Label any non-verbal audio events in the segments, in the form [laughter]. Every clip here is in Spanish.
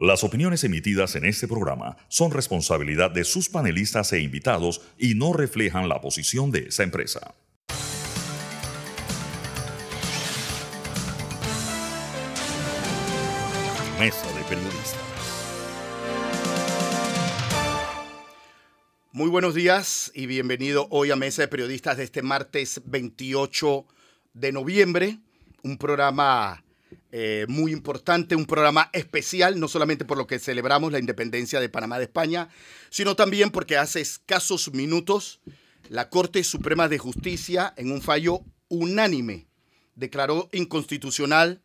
Las opiniones emitidas en este programa son responsabilidad de sus panelistas e invitados y no reflejan la posición de esa empresa. Mesa de Periodistas. Muy buenos días y bienvenido hoy a Mesa de Periodistas de este martes 28 de noviembre, un programa eh, muy importante, un programa especial, no solamente por lo que celebramos la independencia de Panamá de España, sino también porque hace escasos minutos la Corte Suprema de Justicia, en un fallo unánime, declaró inconstitucional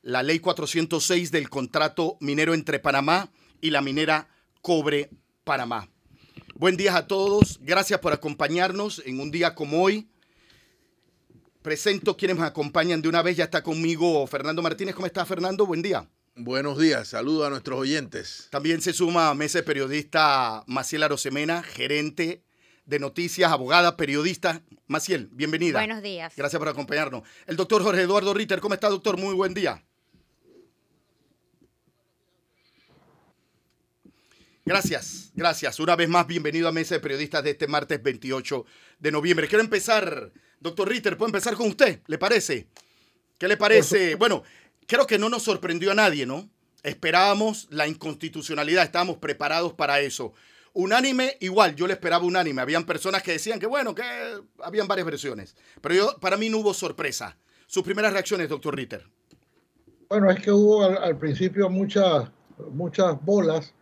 la Ley 406 del contrato minero entre Panamá y la minera Cobre Panamá. Buen día a todos, gracias por acompañarnos en un día como hoy presento quienes me acompañan de una vez. Ya está conmigo Fernando Martínez. ¿Cómo está Fernando? Buen día. Buenos días, saludo a nuestros oyentes. También se suma a mesa periodista Maciel Arosemena, gerente de noticias, abogada, periodista. Maciel, bienvenida. Buenos días. Gracias por acompañarnos. El doctor Jorge Eduardo Ritter, ¿cómo está, doctor? Muy buen día. Gracias, gracias. Una vez más, bienvenido a Mesa de Periodistas de este martes 28 de noviembre. Quiero empezar Doctor Ritter, puedo empezar con usted, ¿le parece? ¿Qué le parece? Bueno, creo que no nos sorprendió a nadie, ¿no? Esperábamos la inconstitucionalidad, estábamos preparados para eso. Unánime, igual, yo le esperaba unánime. Habían personas que decían que, bueno, que habían varias versiones. Pero yo, para mí no hubo sorpresa. Sus primeras reacciones, doctor Ritter. Bueno, es que hubo al, principio muchas, muchas bolas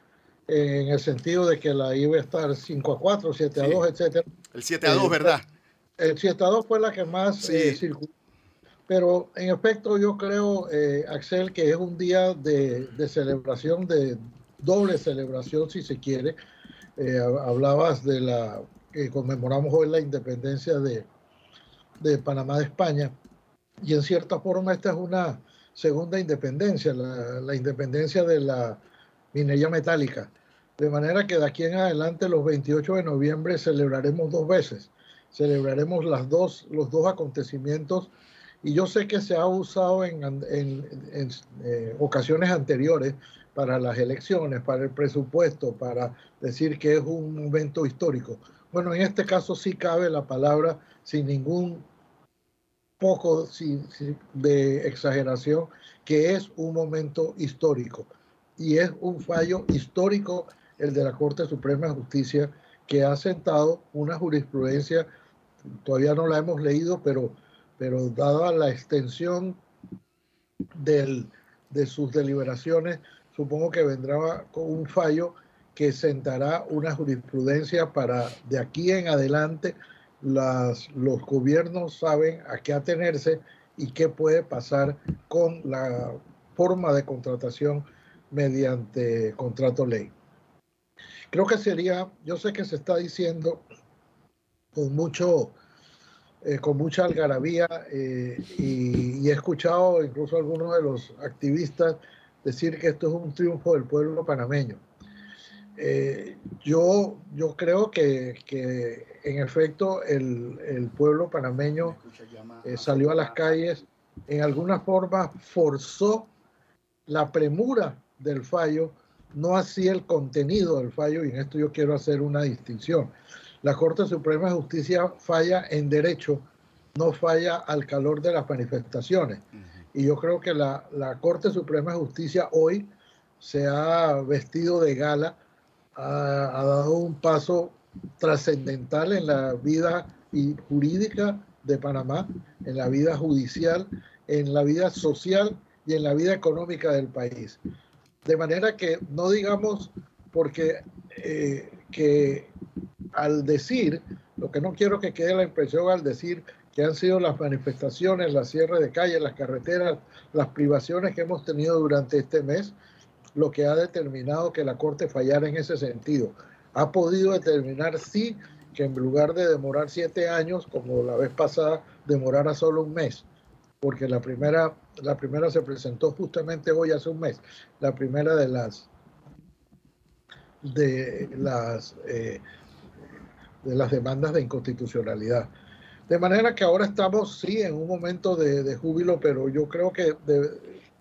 en el sentido de que la iba a estar 5 a 4, 7 a 2, etc. El 7 a 2, ¿verdad? El 7 fue la que más eh, circuló. Pero en efecto yo creo, eh, Axel, que es un día de, celebración, de doble celebración si se quiere. Eh, hablabas de la que conmemoramos hoy la independencia de, de, Panamá de España. Y en cierta forma esta es una segunda independencia, la, la independencia de la minería metálica. De manera que de aquí en adelante, los 28 de noviembre, celebraremos dos veces celebraremos las dos, los dos acontecimientos y yo sé que se ha usado en, eh, ocasiones anteriores para las elecciones, para el presupuesto, para decir que es un evento histórico. Bueno, en este caso sí cabe la palabra sin ningún poco de exageración, que es un momento histórico. Y es un fallo histórico el de la Corte Suprema de Justicia que ha sentado una jurisprudencia, todavía no la hemos leído, pero, pero dada la extensión del, de sus deliberaciones, supongo que vendrá con un fallo que sentará una jurisprudencia para de aquí en adelante las, los gobiernos saben a qué atenerse y qué puede pasar con la forma de contratación mediante contrato ley. Creo que sería, yo sé que se está diciendo con mucho, eh, con mucha algarabía eh, y, he escuchado incluso a algunos de los activistas decir que esto es un triunfo del pueblo panameño. Eh, yo, yo creo que, que en efecto el, el pueblo panameño salió a las calles, en alguna forma forzó la premura del fallo no así el contenido del fallo, y en esto yo quiero hacer una distinción. La Corte Suprema de Justicia falla en derecho, no falla al calor de las manifestaciones. Y yo creo que la, Corte Suprema de Justicia hoy se ha vestido de gala, ha, dado un paso trascendental en la vida jurídica de Panamá, en la vida judicial, en la vida social y en la vida económica del país. De manera que no digamos, porque eh, que al decir, lo que no quiero que quede la impresión al decir que han sido las manifestaciones, las cierres de calles, las carreteras, las privaciones que hemos tenido durante este mes, lo que ha determinado que la Corte fallara en ese sentido. Ha podido determinar, sí, que en lugar de demorar siete años, como la vez pasada, demorara solo un mes porque la primera, la primera se presentó justamente hoy hace un mes, la primera de las de las eh, de las demandas de inconstitucionalidad. De manera que ahora estamos, sí, en un momento de, júbilo, pero yo creo que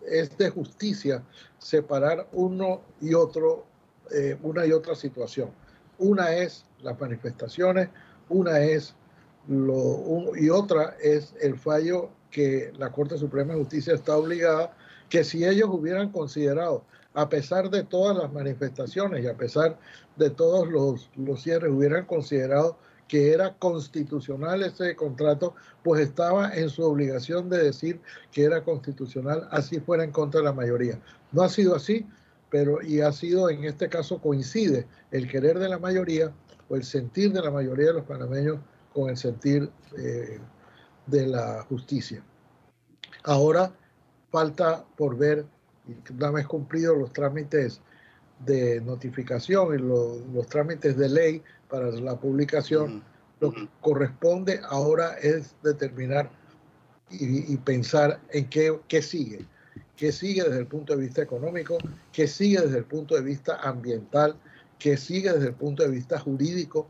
es de justicia separar uno y otro, eh, una y otra situación. Una es las manifestaciones, una es lo, y otra es el fallo que la Corte Suprema de Justicia está obligada, que si ellos hubieran considerado, a pesar de todas las manifestaciones y a pesar de todos los, los cierres, hubieran considerado que era constitucional ese contrato, pues estaba en su obligación de decir que era constitucional, así fuera en contra de la mayoría. No ha sido así, pero y ha sido en este caso coincide el querer de la mayoría o el sentir de la mayoría de los panameños con el sentir eh, de la justicia. Ahora falta por ver, una vez cumplidos los trámites de notificación y los, trámites de ley para la publicación, lo que corresponde ahora es determinar y, pensar en qué, qué sigue, qué sigue desde el punto de vista económico, qué sigue desde el punto de vista ambiental, qué sigue desde el punto de vista jurídico.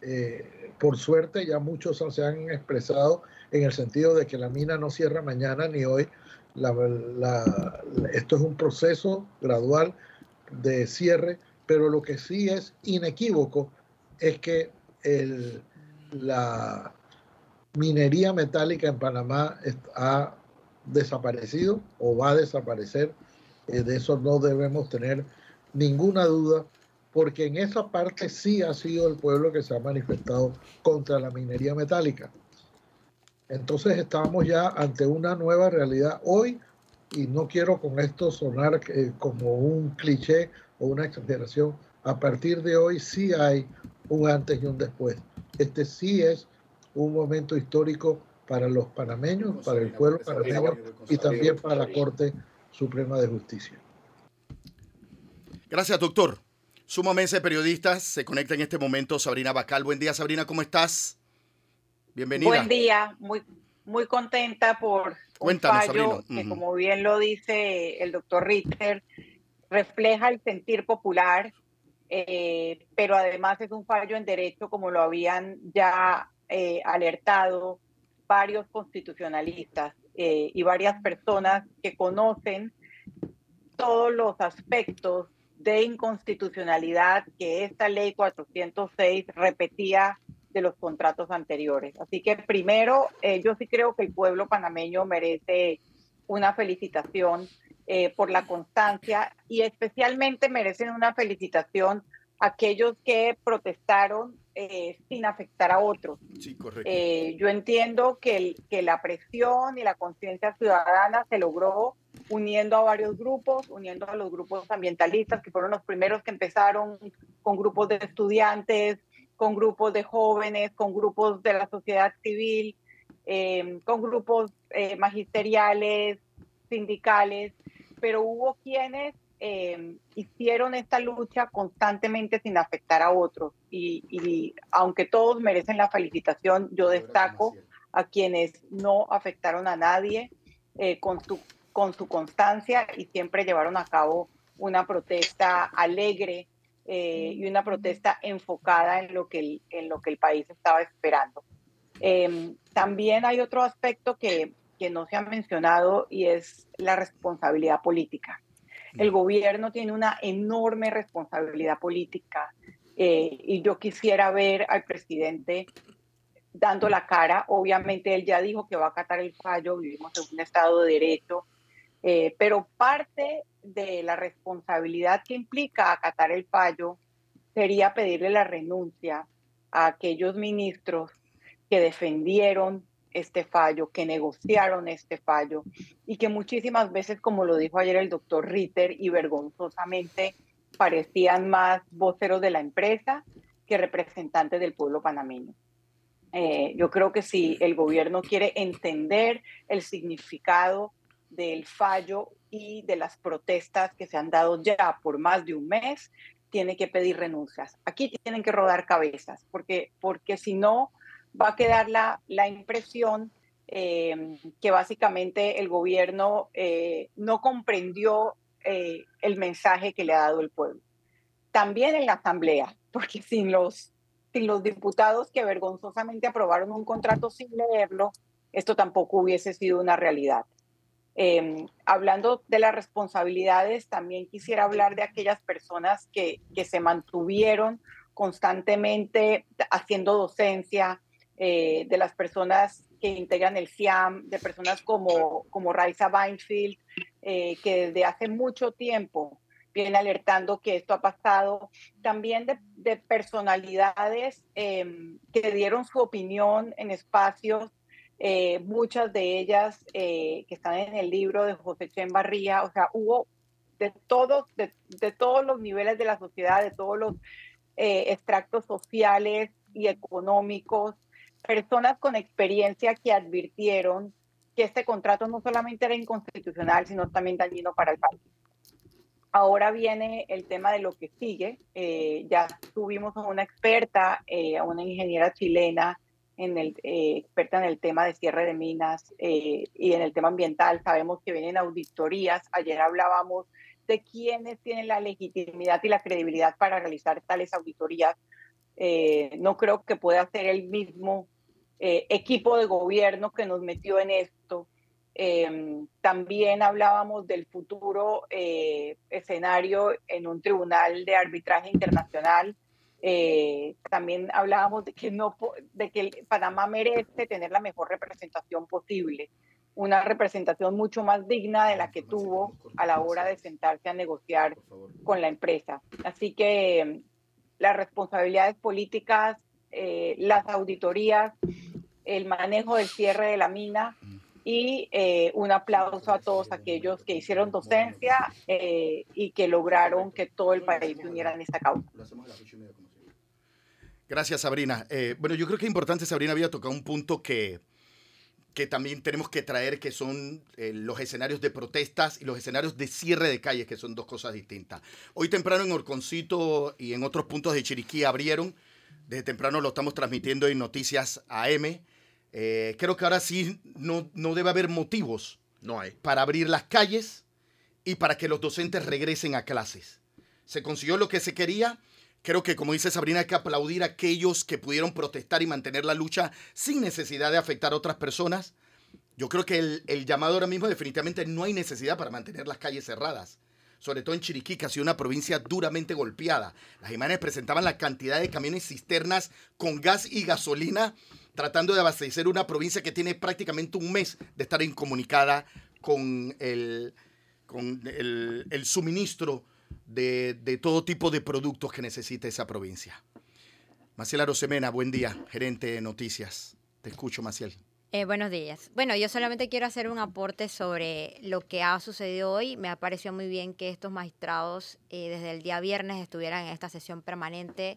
Eh, por suerte ya muchos se han expresado en el sentido de que la mina no cierra mañana ni hoy. esto es un proceso gradual de cierre, pero lo que sí es inequívoco es que el, la minería metálica en Panamá ha desaparecido o va a desaparecer. Eh, de eso no debemos tener ninguna duda, porque en esa parte sí ha sido el pueblo que se ha manifestado contra la minería metálica. Entonces estamos ya ante una nueva realidad. Hoy y no quiero con esto sonar eh, como un cliché o una exageración, a partir de hoy sí hay un antes y un después. Este sí es un momento histórico para los panameños, para el pueblo panameño y también para la Corte Suprema de Justicia. Gracias, doctor. Suma mesa de periodistas se conecta en este momento Sabrina Bacal. Buen día, Sabrina, ¿cómo estás? Bienvenida. Buen día, muy, muy contenta por un fallo que, como bien lo dice el doctor Ritter, refleja el sentir popular, eh, pero además es un fallo en derecho, como lo habían ya eh, alertado varios constitucionalistas eh, y varias personas que conocen todos los aspectos de inconstitucionalidad que esta ley 406 repetía de los contratos anteriores. Así que primero, eh, yo sí creo que el pueblo panameño merece una felicitación eh, por la constancia y especialmente merecen una felicitación aquellos que protestaron eh, sin afectar a otros. Sí, correcto. yo entiendo que, que la presión y la conciencia ciudadana se logró uniendo a varios grupos, uniendo a los grupos ambientalistas, que fueron los primeros que empezaron con grupos de estudiantes, con grupos de jóvenes, con grupos de la sociedad civil, em, con grupos eh, magisteriales, sindicales, pero hubo quienes em, hicieron esta lucha constantemente sin afectar a otros. Y, aunque todos merecen la felicitación, yo destaco a quienes no afectaron a nadie eh, con, su, con su constancia y siempre llevaron a cabo una protesta alegre eh, y una protesta enfocada en lo que el, en lo que el país estaba esperando. Em, también hay otro aspecto que, que no se ha mencionado y es la responsabilidad política. El mm. gobierno tiene una enorme responsabilidad política eh, y yo quisiera ver al presidente dando la cara. Obviamente él ya dijo que va a acatar el fallo, vivimos en un Estado de Derecho, eh, pero parte de la responsabilidad que implica acatar el fallo sería pedirle la renuncia a aquellos ministros que defendieron este fallo, que negociaron este fallo y que muchísimas veces, como lo dijo ayer el doctor Ritter, y vergonzosamente parecían más voceros de la empresa que representantes del pueblo panameño. Eh, yo creo que si el gobierno quiere entender el significado del fallo y de las protestas que se han dado ya por más de un mes, tiene que pedir renuncias. Aquí tienen que rodar cabezas, porque, porque si no, va a quedar la, la impresión eh, que básicamente el gobierno eh, no comprendió eh, el mensaje que le ha dado el pueblo. También en la Asamblea, porque sin los, sin los diputados que vergonzosamente aprobaron un contrato sin leerlo, esto tampoco hubiese sido una realidad. Em, hablando de las responsabilidades, también quisiera hablar de aquellas personas que, que se mantuvieron constantemente haciendo docencia, eh, de las personas que integran el CIAM, de personas como, como Raisa Weinfield, eh, que desde hace mucho tiempo viene alertando que esto ha pasado, también de, personalidades em, que dieron su opinión en espacios, eh, muchas de ellas que están en el libro de José Chen Barría, o sea, hubo de todos, de, de todos los niveles de la sociedad, de todos los extractos sociales y económicos, personas con experiencia que advirtieron que este contrato no solamente era inconstitucional, sino también dañino para el país. Ahora viene el tema de lo que sigue. Eh, ya tuvimos a una experta, eh, a una ingeniera chilena, en el, eh, experta en el tema de cierre de minas y en el tema ambiental. Sabemos que vienen auditorías. Ayer hablábamos de quiénes tienen la legitimidad y la credibilidad para realizar tales auditorías. no creo que pueda ser el mismo eh, equipo de gobierno que nos metió en esto. Em, también hablábamos del futuro eh, escenario en un tribunal de arbitraje internacional. Eh, también hablábamos de que, no, de que Panamá merece tener la mejor representación posible, una representación mucho más digna de la que tuvo a la hora de sentarse a negociar con la empresa. Así que las responsabilidades políticas, las auditorías, el manejo del cierre de la mina y eh, un aplauso a todos aquellos que hicieron docencia eh, y que lograron que todo el país se uniera en esta causa. Gracias, Sabrina. Eh, bueno, yo creo que es importante, Sabrina había tocado un punto que, que también tenemos que traer, que son los escenarios de protestas y los escenarios de cierre de calles, que son dos cosas distintas. Hoy temprano en Orconcito y en otros puntos de Chiriquí abrieron, desde temprano lo estamos transmitiendo en Noticias AM, eh, creo que ahora sí no, no debe haber motivos no hay. para abrir las calles y para que los docentes regresen a clases. Se consiguió lo que se quería. Creo que, como dice Sabrina, hay que aplaudir a aquellos que pudieron protestar y mantener la lucha sin necesidad de afectar a otras personas. Yo creo que el, el llamado ahora mismo definitivamente no hay necesidad para mantener las calles cerradas sobre todo en Chiriquí, que ha sido una provincia duramente golpeada. Las imágenes presentaban la cantidad de camiones cisternas con gas y gasolina tratando de abastecer una provincia que tiene prácticamente un mes de estar incomunicada con el, con el, suministro de, de, todo tipo de productos que necesita esa provincia. Maciel Arosemena, buen día, gerente de noticias. Te escucho, Maciel. Eh, buenos días. Bueno, yo solamente quiero hacer un aporte sobre lo que ha sucedido hoy. Me ha parecido muy bien que estos magistrados eh, desde el día viernes estuvieran en esta sesión permanente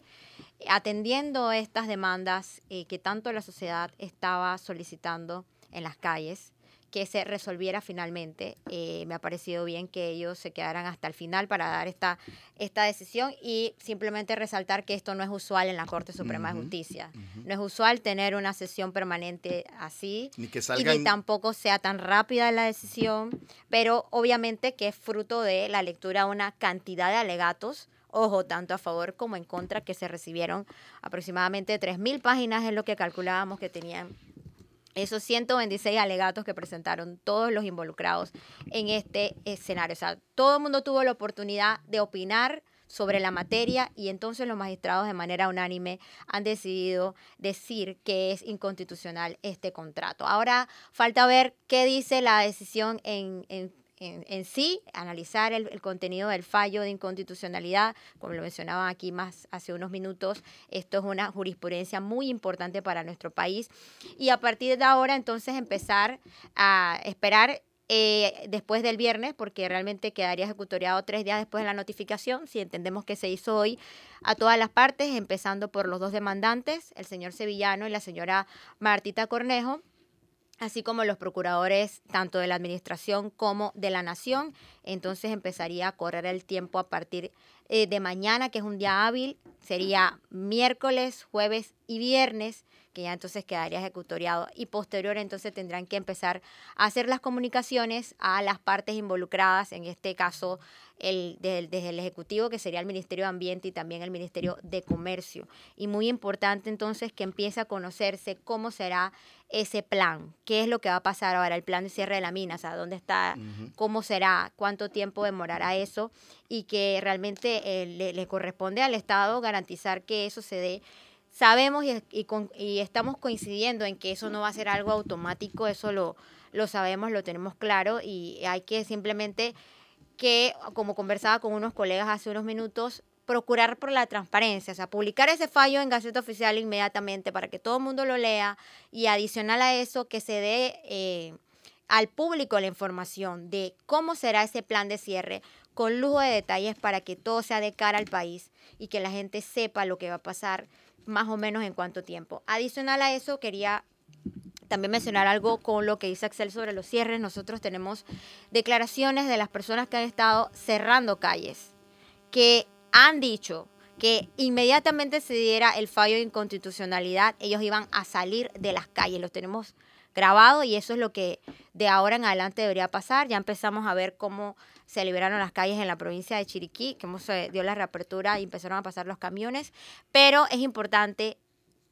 atendiendo estas demandas eh, que tanto la sociedad estaba solicitando en las calles que se resolviera finalmente. Eh, me ha parecido bien que ellos se quedaran hasta el final para dar esta, esta decisión y simplemente resaltar que esto no es usual en la Corte Suprema de Justicia. No es usual tener una sesión permanente así ni que y ni tampoco sea tan rápida la decisión, pero obviamente que es fruto de la lectura de una cantidad de alegatos ojo, tanto a favor como en contra, que se recibieron aproximadamente 3.000 páginas, es lo que calculábamos que tenían esos 126 alegatos que presentaron todos los involucrados en este escenario. O sea, todo el mundo tuvo la oportunidad de opinar sobre la materia y entonces los magistrados de manera unánime han decidido decir que es inconstitucional este contrato. Ahora falta ver qué dice la decisión en, en en, sí, analizar el, contenido del fallo de inconstitucionalidad, como lo mencionaba aquí más hace unos minutos, esto es una jurisprudencia muy importante para nuestro país. Y a partir de ahora entonces empezar a esperar eh, después del viernes, porque realmente quedaría ejecutoriado tres días después de la notificación, si entendemos que se hizo hoy a todas las partes, empezando por los dos demandantes, el señor Sevillano y la señora Martita Cornejo así como los procuradores tanto de la administración como de la nación. Entonces empezaría a correr el tiempo a partir eh, de mañana, que es un día hábil, sería miércoles, jueves y viernes que ya entonces quedaría ejecutoriado y posterior entonces tendrán que empezar a hacer las comunicaciones a las partes involucradas, en este caso el, desde, el Ejecutivo, que sería el Ministerio de Ambiente y también el Ministerio de Comercio. Y muy importante entonces que empiece a conocerse cómo será ese plan, qué es lo que va a pasar ahora, el plan de cierre de la mina, o sea, dónde está, cómo será, cuánto tiempo demorará eso y que realmente eh, le, corresponde al Estado garantizar que eso se dé sabemos y, y, estamos coincidiendo en que eso no va a ser algo automático, eso lo, lo sabemos, lo tenemos claro y hay que simplemente que, como conversaba con unos colegas hace unos minutos, procurar por la transparencia, o sea, publicar ese fallo en Gaceta Oficial inmediatamente para que todo el mundo lo lea y adicional a eso que se dé eh, al público la información de cómo será ese plan de cierre con lujo de detalles para que todo sea de cara al país y que la gente sepa lo que va a pasar más o menos en cuánto tiempo. Adicional a eso, quería también mencionar algo con lo que dice Axel sobre los cierres. Nosotros tenemos declaraciones de las personas que han estado cerrando calles, que han dicho que inmediatamente se diera el fallo de inconstitucionalidad, ellos iban a salir de las calles. Los tenemos grabado y eso es lo que de ahora en adelante debería pasar. Ya empezamos a ver cómo se liberaron las calles en la provincia de Chiriquí, que se dio la reapertura y empezaron a pasar los camiones, pero es importante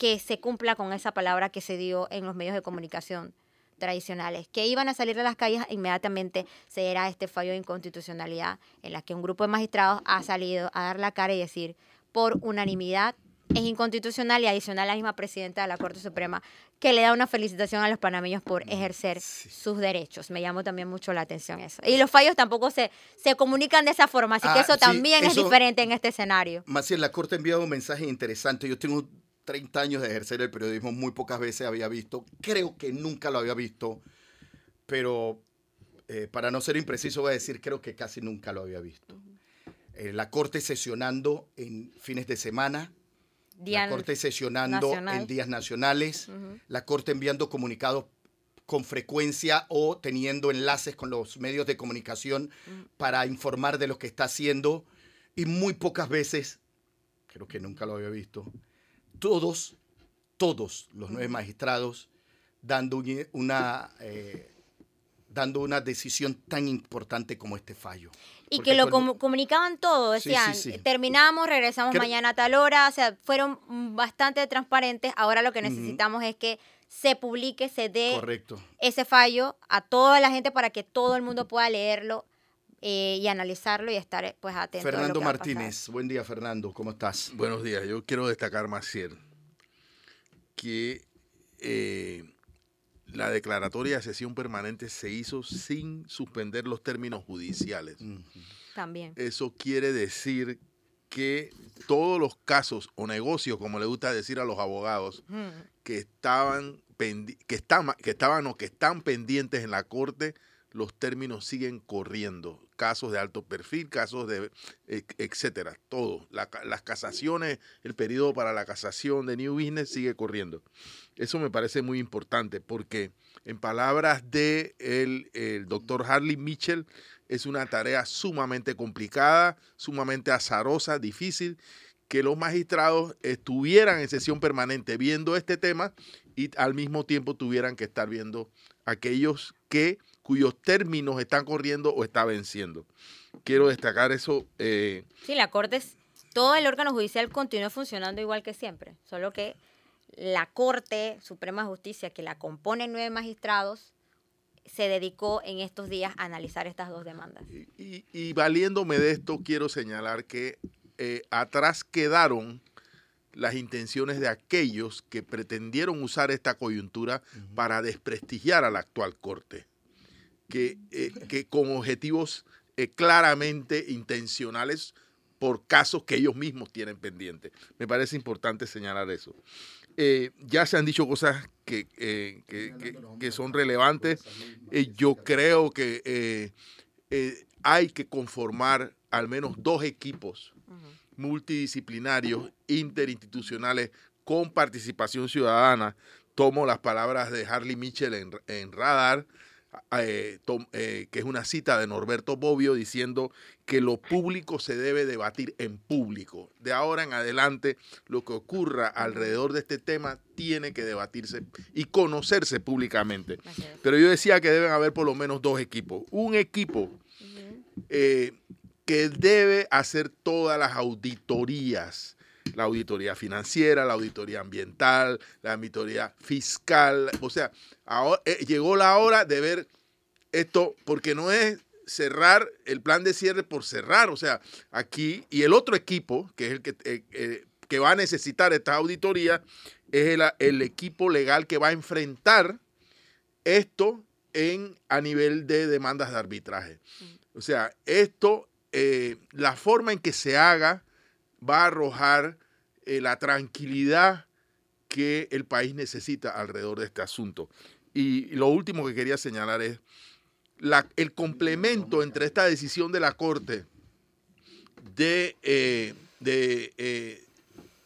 que se cumpla con esa palabra que se dio en los medios de comunicación tradicionales, que iban a salir de las calles, inmediatamente se era este fallo de inconstitucionalidad en la que un grupo de magistrados ha salido a dar la cara y decir por unanimidad es inconstitucional y adicional la misma presidenta de la Corte Suprema que le da una felicitación a los panameños por ejercer sus derechos. Me llamó también mucho la atención eso. Y los fallos tampoco se, se comunican de esa forma, así que ah, eso también es diferente en este escenario. Maciel, la Corte ha enviado un mensaje interesante. Yo tengo 30 años de ejercer el periodismo, muy pocas veces había visto, creo que nunca lo había visto, pero eh, para no ser impreciso voy a decir, creo que casi nunca lo había visto. Eh, la Corte sesionando en fines de semana, la Corte sesionando en días nacionales, la Corte enviando comunicados con frecuencia o teniendo enlaces con los medios de comunicación para informar de lo que está haciendo y muy pocas veces, creo que nunca lo había visto, todos, todos los nueve magistrados dando una, eh, dando una decisión tan importante como este fallo. Y que lo comunicaban todo, decían, terminamos, regresamos mañana a tal hora, o sea, fueron bastante transparentes. Ahora lo que necesitamos es que se publique, se dé ese fallo a toda la gente para que todo el mundo pueda leerlo eh, y analizarlo y estar pues atento. Fernando Martínez, buen día Fernando, ¿cómo estás? Buenos días, yo quiero destacar, Maciel, que eh, la declaratoria de sesión permanente se hizo sin suspender los términos judiciales. También. Eso quiere decir que todos los casos o negocios, como le gusta decir a los abogados, que estaban que estaban que estaban o que están pendientes en la corte, los términos siguen corriendo casos de alto perfil, casos de, etcétera, todo. las casaciones, el periodo para la casación de New Business sigue corriendo. Eso me parece muy importante porque, en palabras de el doctor Harley Mitchell, es una tarea sumamente complicada, sumamente azarosa, difícil, que los magistrados estuvieran en sesión permanente viendo este tema y al mismo tiempo tuvieran que estar viendo aquellos que cuyos términos están corriendo o está venciendo. Quiero destacar eso. Eh, sí, la Corte, todo el órgano judicial continúa funcionando igual que siempre, solo que la Corte Suprema de Justicia, que la componen nueve magistrados, se dedicó en estos días a analizar estas dos demandas. Y, valiéndome de esto, quiero señalar que eh, atrás quedaron las intenciones de aquellos que pretendieron usar esta coyuntura para desprestigiar a la actual Corte que, eh, que con objetivos eh, claramente intencionales por casos que ellos mismos tienen pendientes. Me parece importante señalar eso. Eh, ya se han dicho cosas que, que, son relevantes. yo creo que hay que conformar al menos dos equipos multidisciplinarios, interinstitucionales, con participación ciudadana. Tomo las palabras de Harley Mitchell en, en Radar, eh, eh, que es una cita de Norberto Bobbio diciendo que lo público se debe debatir en público. De ahora en adelante, lo que ocurra alrededor de este tema tiene que debatirse y conocerse públicamente. Pero yo decía que deben haber por lo menos dos equipos. Un equipo eh, que debe hacer todas las auditorías. La auditoría financiera, la auditoría ambiental, la auditoría fiscal. O sea, ahora, eh, llegó la hora de ver esto, porque no es cerrar el plan de cierre por cerrar. O sea, aquí, y el otro equipo, que es el que, eh, eh, que va a necesitar esta auditoría, es el, el, equipo legal que va a enfrentar esto en, a nivel de demandas de arbitraje. O sea, esto eh, la forma en que se haga va a arrojar eh, la tranquilidad que el país necesita alrededor de este asunto. Y lo último que quería señalar es el complemento entre esta decisión de la Corte de, eh, de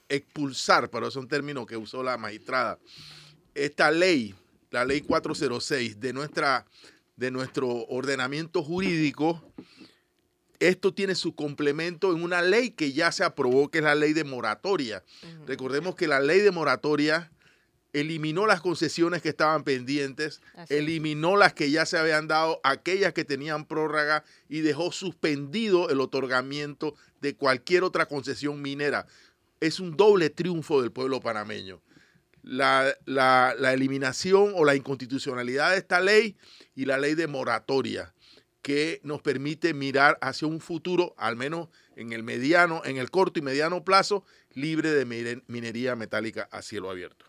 expulsar, pero es un término que usó la magistrada, esta ley, la ley 406 de, nuestra, de nuestro ordenamiento jurídico, esto tiene su complemento en una ley que ya se aprobó, que es la ley de moratoria. Recordemos que la ley de moratoria eliminó las concesiones que estaban pendientes, eliminó las que ya se habían dado, aquellas que tenían prórroga y dejó suspendido el otorgamiento de cualquier otra concesión minera. Es un doble triunfo del pueblo panameño. La, la eliminación o la inconstitucionalidad de esta ley y la ley de moratoria que nos permite mirar hacia un futuro, al menos en el mediano, en el corto y mediano plazo, libre de minería metálica a cielo abierto.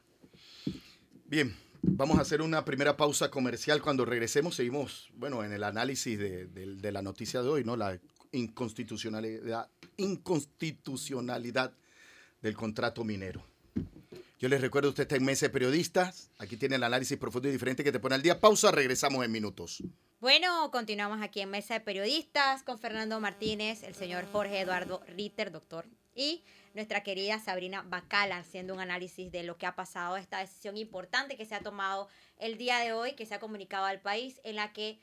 Bien, vamos a hacer una primera pausa comercial. Cuando regresemos, seguimos, bueno, en el análisis de, la noticia de hoy, ¿no? La inconstitucionalidad, inconstitucionalidad del contrato minero. Yo les recuerdo, usted está en Mesa de Periodistas. Aquí tiene el análisis profundo y diferente que te pone al día. Pausa, regresamos en minutos. Bueno, continuamos aquí en Mesa de Periodistas con Fernando Martínez, el señor Jorge Eduardo Ritter, doctor, y nuestra querida Sabrina Bacala, haciendo un análisis de lo que ha pasado, esta decisión importante que se ha tomado el día de hoy, que se ha comunicado al país, en la que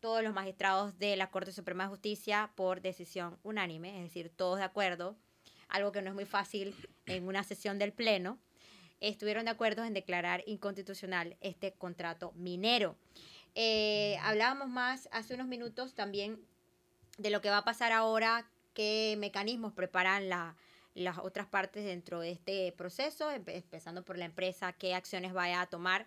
todos los magistrados de la Corte Suprema de Justicia, por decisión unánime, es decir, todos de acuerdo, algo que no es muy fácil en una sesión del Pleno, estuvieron de acuerdo en declarar inconstitucional este contrato minero. Eh, hablábamos más hace unos minutos también de lo que va a pasar ahora, qué mecanismos preparan las otras partes dentro de este proceso, empezando por la empresa, qué acciones vaya a tomar.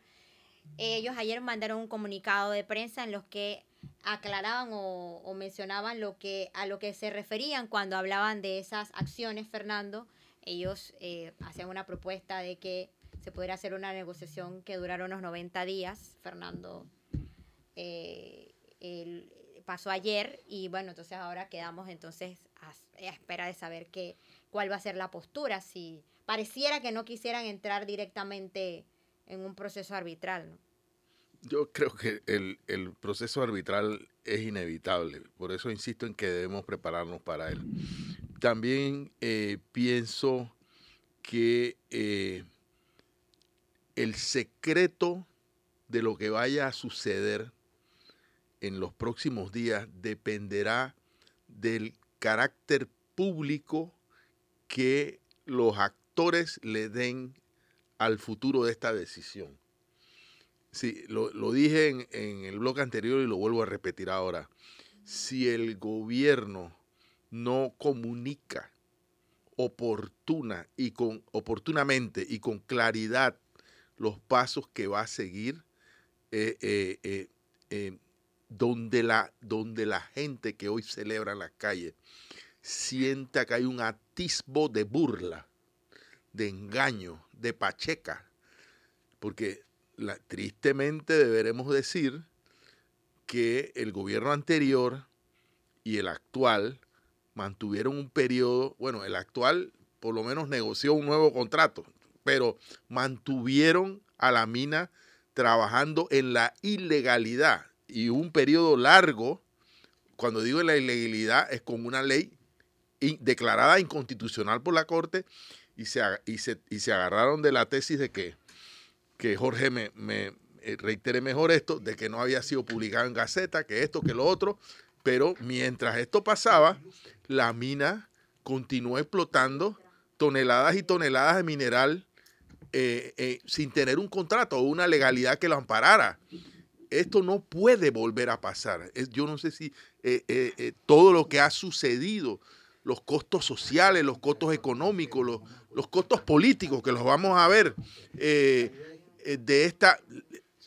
Ellos ayer mandaron un comunicado de prensa en los que aclaraban o, mencionaban lo que, a lo que se referían cuando hablaban de esas acciones, Fernando. Ellos eh, hacían una propuesta de que se pudiera hacer una negociación que durara unos 90 días. Fernando eh, el, pasó ayer y bueno, entonces ahora quedamos entonces a, espera de saber qué, cuál va a ser la postura, si pareciera que no quisieran entrar directamente en un proceso arbitral. Yo creo que el, el, proceso arbitral es inevitable, por eso insisto en que debemos prepararnos para él. También eh, pienso que eh, el secreto de lo que vaya a suceder en los próximos días dependerá del carácter público que los actores le den al futuro de esta decisión. Sí, lo, dije en, en, el blog anterior y lo vuelvo a repetir ahora. Si el gobierno no comunica oportuna y con, oportunamente y con claridad los pasos que va a seguir, eh, eh, eh, donde la, donde la gente que hoy celebra en las calles sienta que hay un atisbo de burla, de engaño, de pacheca, porque tristemente deberemos decir que el gobierno anterior y el actual mantuvieron un periodo, bueno, el actual por lo menos negoció un nuevo contrato, pero mantuvieron a la mina trabajando en la ilegalidad y un periodo largo, cuando digo la ilegalidad, es con una ley declarada inconstitucional por la Corte y se, y se, y se agarraron de la tesis de que, que Jorge me, me eh, reitere mejor esto, de que no había sido publicado en Gaceta, que esto, que lo otro, pero mientras esto pasaba, la mina continuó explotando toneladas y toneladas de mineral eh, eh, sin tener un contrato o una legalidad que lo amparara. esto no puede volver a pasar. yo no sé si todo lo que ha sucedido, los costos sociales, los costos económicos, los, los costos políticos, que los vamos a ver de esta,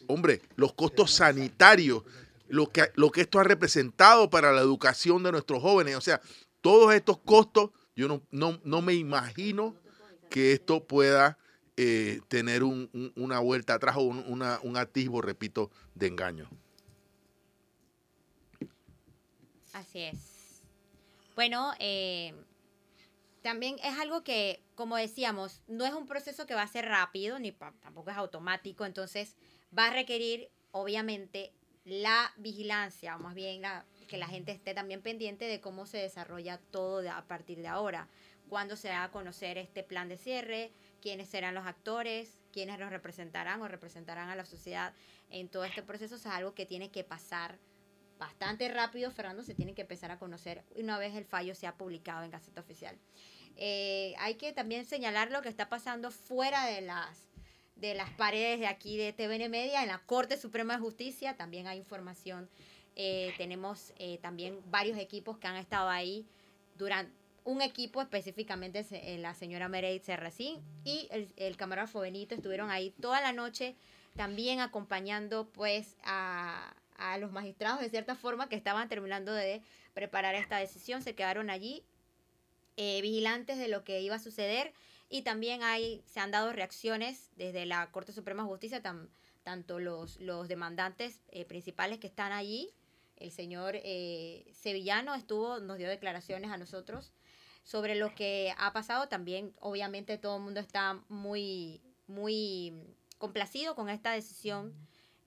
hombre, los costos sanitarios, lo que, lo que esto ha representado para la educación de nuestros jóvenes. O sea, todos estos costos, yo no, no, no me imagino que esto pueda eh, tener una vuelta atrás o un, atisbo, repito, de engaño. Así es. Bueno, eh, también es algo que, como decíamos, no es un proceso que va a ser rápido, ni tampoco es automático, entonces va a requerir, obviamente, la vigilancia, o más bien que la gente esté también pendiente de cómo se desarrolla todo a partir de ahora, cuándo se va a conocer este plan de cierre, quiénes serán los actores, quiénes los representarán o representarán a la sociedad en todo este proceso, es algo que tiene que pasar bastante rápido, Fernando, se tiene que empezar a conocer una vez el fallo sea publicado en Gaceta Oficial. Eh, hay que también señalar lo que está pasando fuera de las, de las paredes de aquí de TVN Media, en la Corte Suprema de Justicia, también hay información. Eh, tenemos eh, también varios equipos que han estado ahí durante un equipo específicamente la señora Meredith Serracín y el, el, camarógrafo Benito estuvieron ahí toda la noche también acompañando pues a, a los magistrados de cierta forma que estaban terminando de preparar esta decisión, se quedaron allí eh, vigilantes de lo que iba a suceder y también hay, se han dado reacciones desde la Corte Suprema de Justicia, tanto los, los demandantes eh, principales que están allí, el señor eh, Sevillano estuvo, nos dio declaraciones a nosotros sobre lo que ha pasado. También, obviamente, todo el mundo está muy, muy complacido con esta decisión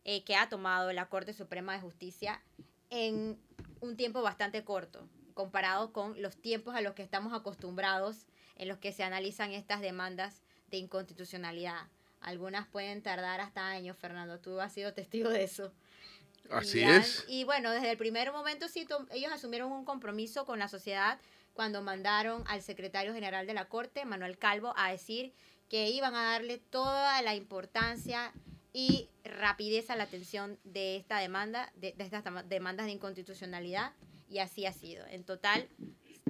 que ha tomado la Corte Suprema de Justicia en un tiempo bastante corto comparado con los tiempos a los que estamos acostumbrados en los que se analizan estas demandas de inconstitucionalidad. Algunas pueden tardar hasta años, Fernando, tú has sido testigo de eso. Así es. Y bueno, desde el primer momento sí, ellos asumieron un compromiso con la sociedad cuando mandaron al secretario general de la Corte, Manuel Calvo, a decir que iban a darle toda la importancia y rapidez a la atención de esta demanda, de, de estas demandas de inconstitucionalidad y así ha sido. En total,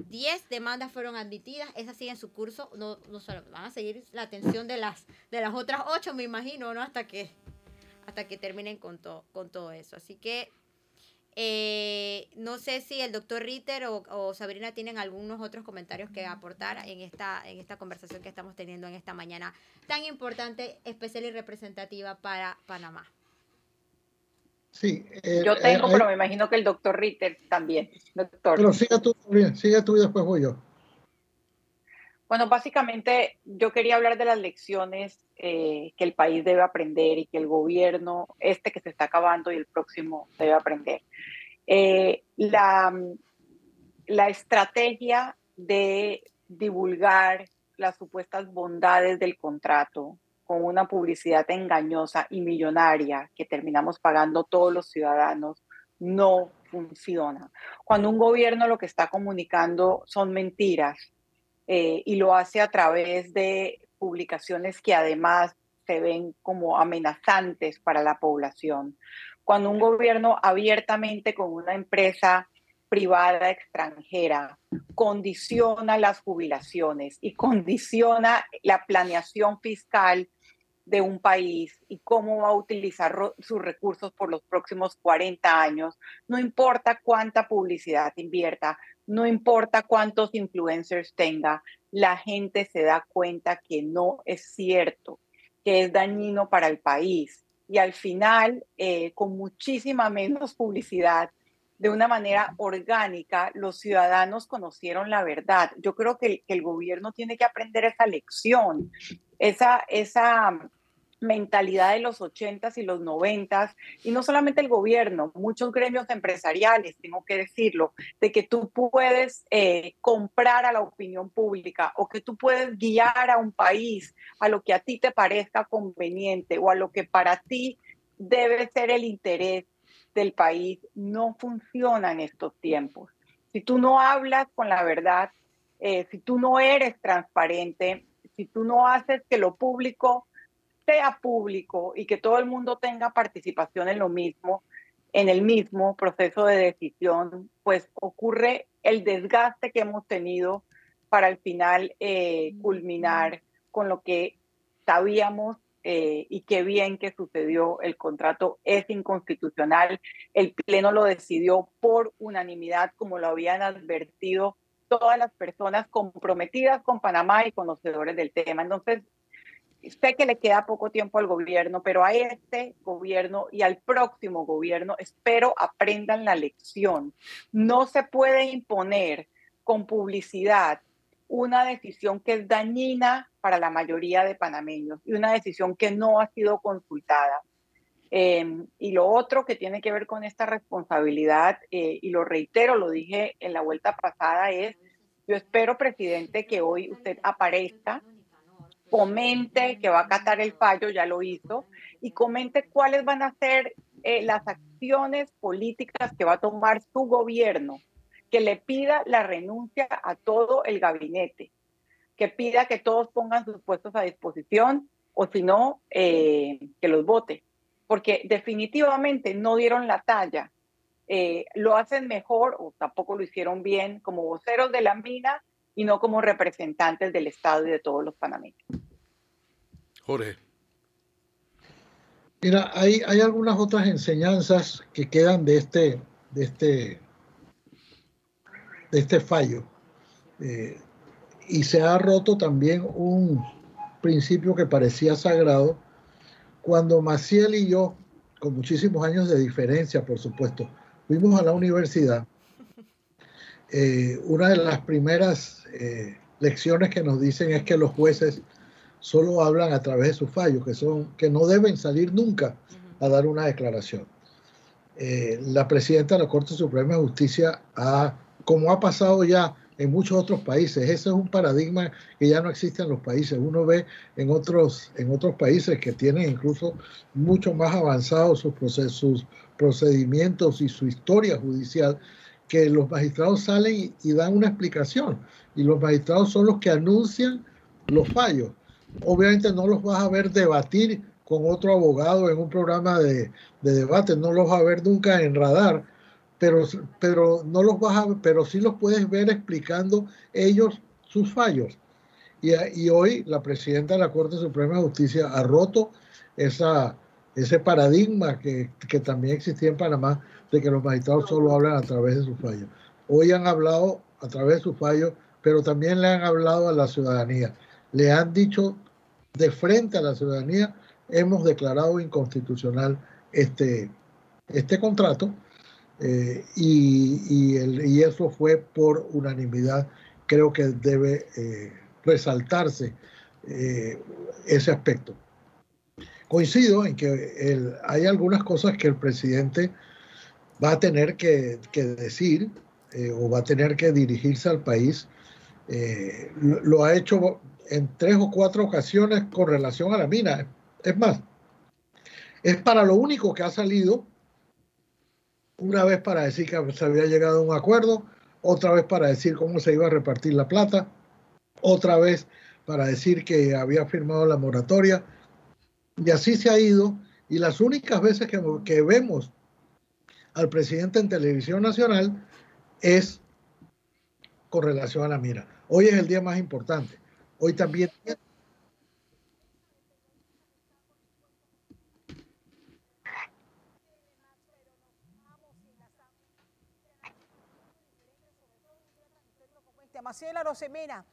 10 demandas fueron admitidas, esas siguen su curso, no, no van a seguir la atención de las, de las otras 8, me imagino, ¿no? Hasta que, hasta que terminen con, con todo eso. Así que eh, no sé si el doctor Ritter o, o, Sabrina tienen algunos otros comentarios que aportar en esta, en esta conversación que estamos teniendo en esta mañana tan importante, especial y representativa para Panamá. Sí. Eh, yo tengo, eh, pero me imagino que el doctor Ritter también. Doctor. Pero siga tú, siga tú y después voy yo. Bueno, básicamente yo quería hablar de las lecciones eh, que el país debe aprender y que el gobierno, este que se está acabando y el próximo, debe aprender. la, la estrategia de divulgar las supuestas bondades del contrato con una publicidad engañosa y millonaria que terminamos pagando todos los ciudadanos, no funciona. Cuando un gobierno lo que está comunicando son mentiras eh, y lo hace a través de publicaciones que además se ven como amenazantes para la población. Cuando un gobierno abiertamente con una empresa privada extranjera condiciona las jubilaciones y condiciona la planeación fiscal de un país y cómo va a utilizar sus recursos por los próximos 40 años, no importa cuánta publicidad invierta, no importa cuántos influencers tenga, la gente se da cuenta que no es cierto, que es dañino para el país. Y al final, eh, con muchísima menos publicidad, de una manera orgánica, los ciudadanos conocieron la verdad. Yo creo que el, gobierno tiene que aprender esa lección, esa, esa mentalidad de los 80s y los 90s, y no solamente el gobierno, muchos gremios empresariales, tengo que decirlo, de que tú puedes eh, comprar a la opinión pública o que tú puedes guiar a un país a lo que a ti te parezca conveniente o a lo que para ti debe ser el interés del país, no funciona en estos tiempos. Si tú no hablas con la verdad, eh, si tú no eres transparente, si tú no haces que lo público sea público y que todo el mundo tenga participación en lo mismo, en el mismo proceso de decisión, pues ocurre el desgaste que hemos tenido para al final eh, culminar con lo que sabíamos eh, y qué bien que sucedió. El contrato es inconstitucional. El Pleno lo decidió por unanimidad, como lo habían advertido todas las personas comprometidas con Panamá y conocedores del tema. Entonces, sé que le queda poco tiempo al gobierno, pero a este gobierno y al próximo gobierno espero aprendan la lección. No se puede imponer con publicidad una decisión que es dañina para la mayoría de panameños y una decisión que no ha sido consultada. Em, y lo otro que tiene que ver con esta responsabilidad, eh, y lo reitero, lo dije en la vuelta pasada, es, yo espero, presidente, que hoy usted aparezca comente que va a acatar el fallo, ya lo hizo, y comente cuáles van a ser eh, las acciones políticas que va a tomar su gobierno, que le pida la renuncia a todo el gabinete, que pida que todos pongan sus puestos a disposición o si no, eh, que los vote, porque definitivamente no dieron la talla. Eh, lo hacen mejor o tampoco lo hicieron bien como voceros de la mina y no como representantes del Estado y de todos los panameños. Jorge. Mira, hay, hay algunas otras enseñanzas que quedan de este, de este, de este fallo. Eh, y se ha roto también un principio que parecía sagrado cuando Maciel y yo, con muchísimos años de diferencia, por supuesto, fuimos a la universidad eh, una de las primeras eh, lecciones que nos dicen es que los jueces solo hablan a través de sus fallos, que, son, que no deben salir nunca a dar una declaración. Eh, la presidenta de la Corte Suprema de Justicia, ha, como ha pasado ya en muchos otros países, ese es un paradigma que ya no existe en los países. Uno ve en otros, en otros países que tienen incluso mucho más avanzados sus, procedimientos y su historia judicial que los magistrados salen y, dan una explicación y los magistrados son los que anuncian los fallos. Obviamente no los vas a ver debatir con otro abogado en un programa de, debate, no los vas a ver nunca en radar, pero, pero, no los vas a, pero sí los puedes ver explicando ellos sus fallos. Y, y hoy la presidenta de la Corte Suprema de Justicia ha roto esa, ese paradigma que, que también existía en Panamá de que los magistrados solo hablan a través de sus fallos. Hoy han hablado a través de sus fallos, pero también le han hablado a la ciudadanía. Le han dicho de frente a la ciudadanía, hemos declarado inconstitucional este, este contrato eh, y, y, eso fue por unanimidad. Creo que debe eh, resaltarse eh, ese aspecto. Coincido en que hay algunas cosas que el presidente va a tener que, decir eh, o va a tener que dirigirse al país. Eh, lo, ha hecho en tres o cuatro ocasiones con relación a la mina. Es más, es para lo único que ha salido, una vez para decir que se había llegado a un acuerdo, otra vez para decir cómo se iba a repartir la plata, otra vez para decir que había firmado la moratoria, y así se ha ido, y las únicas veces que, que vemos al presidente en televisión nacional es con relación a la mira. Hoy es el día más importante. Hoy también... Maciela Rosemena,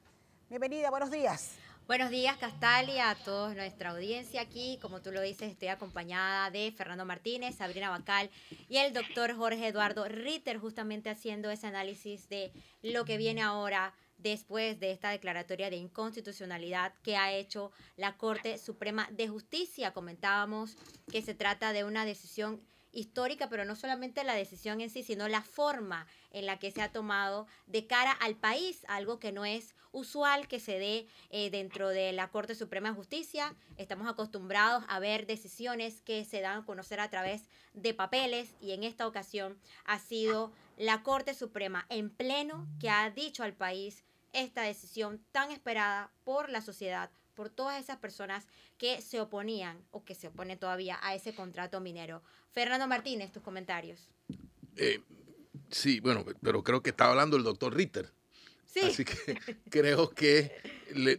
bienvenida, buenos días. Buenos días, Castalia, a toda nuestra audiencia aquí. Como tú lo dices, estoy acompañada de Fernando Martínez, Sabrina Bacal y el doctor Jorge Eduardo Ritter, justamente haciendo ese análisis de lo que viene ahora después de esta declaratoria de inconstitucionalidad que ha hecho la Corte Suprema de Justicia. Comentábamos que se trata de una decisión histórica, pero no solamente la decisión en sí, sino la forma en la que se ha tomado de cara al país, algo que no es usual que se dé eh, dentro de la Corte Suprema de Justicia. Estamos acostumbrados a ver decisiones que se dan a conocer a través de papeles y en esta ocasión ha sido la Corte Suprema en pleno que ha dicho al país esta decisión tan esperada por la sociedad, por todas esas personas que se oponían o que se oponen todavía a ese contrato minero. Fernando Martínez, tus comentarios. Eh, sí, bueno, pero creo que estaba hablando el doctor Ritter. Sí. Así que [laughs] creo que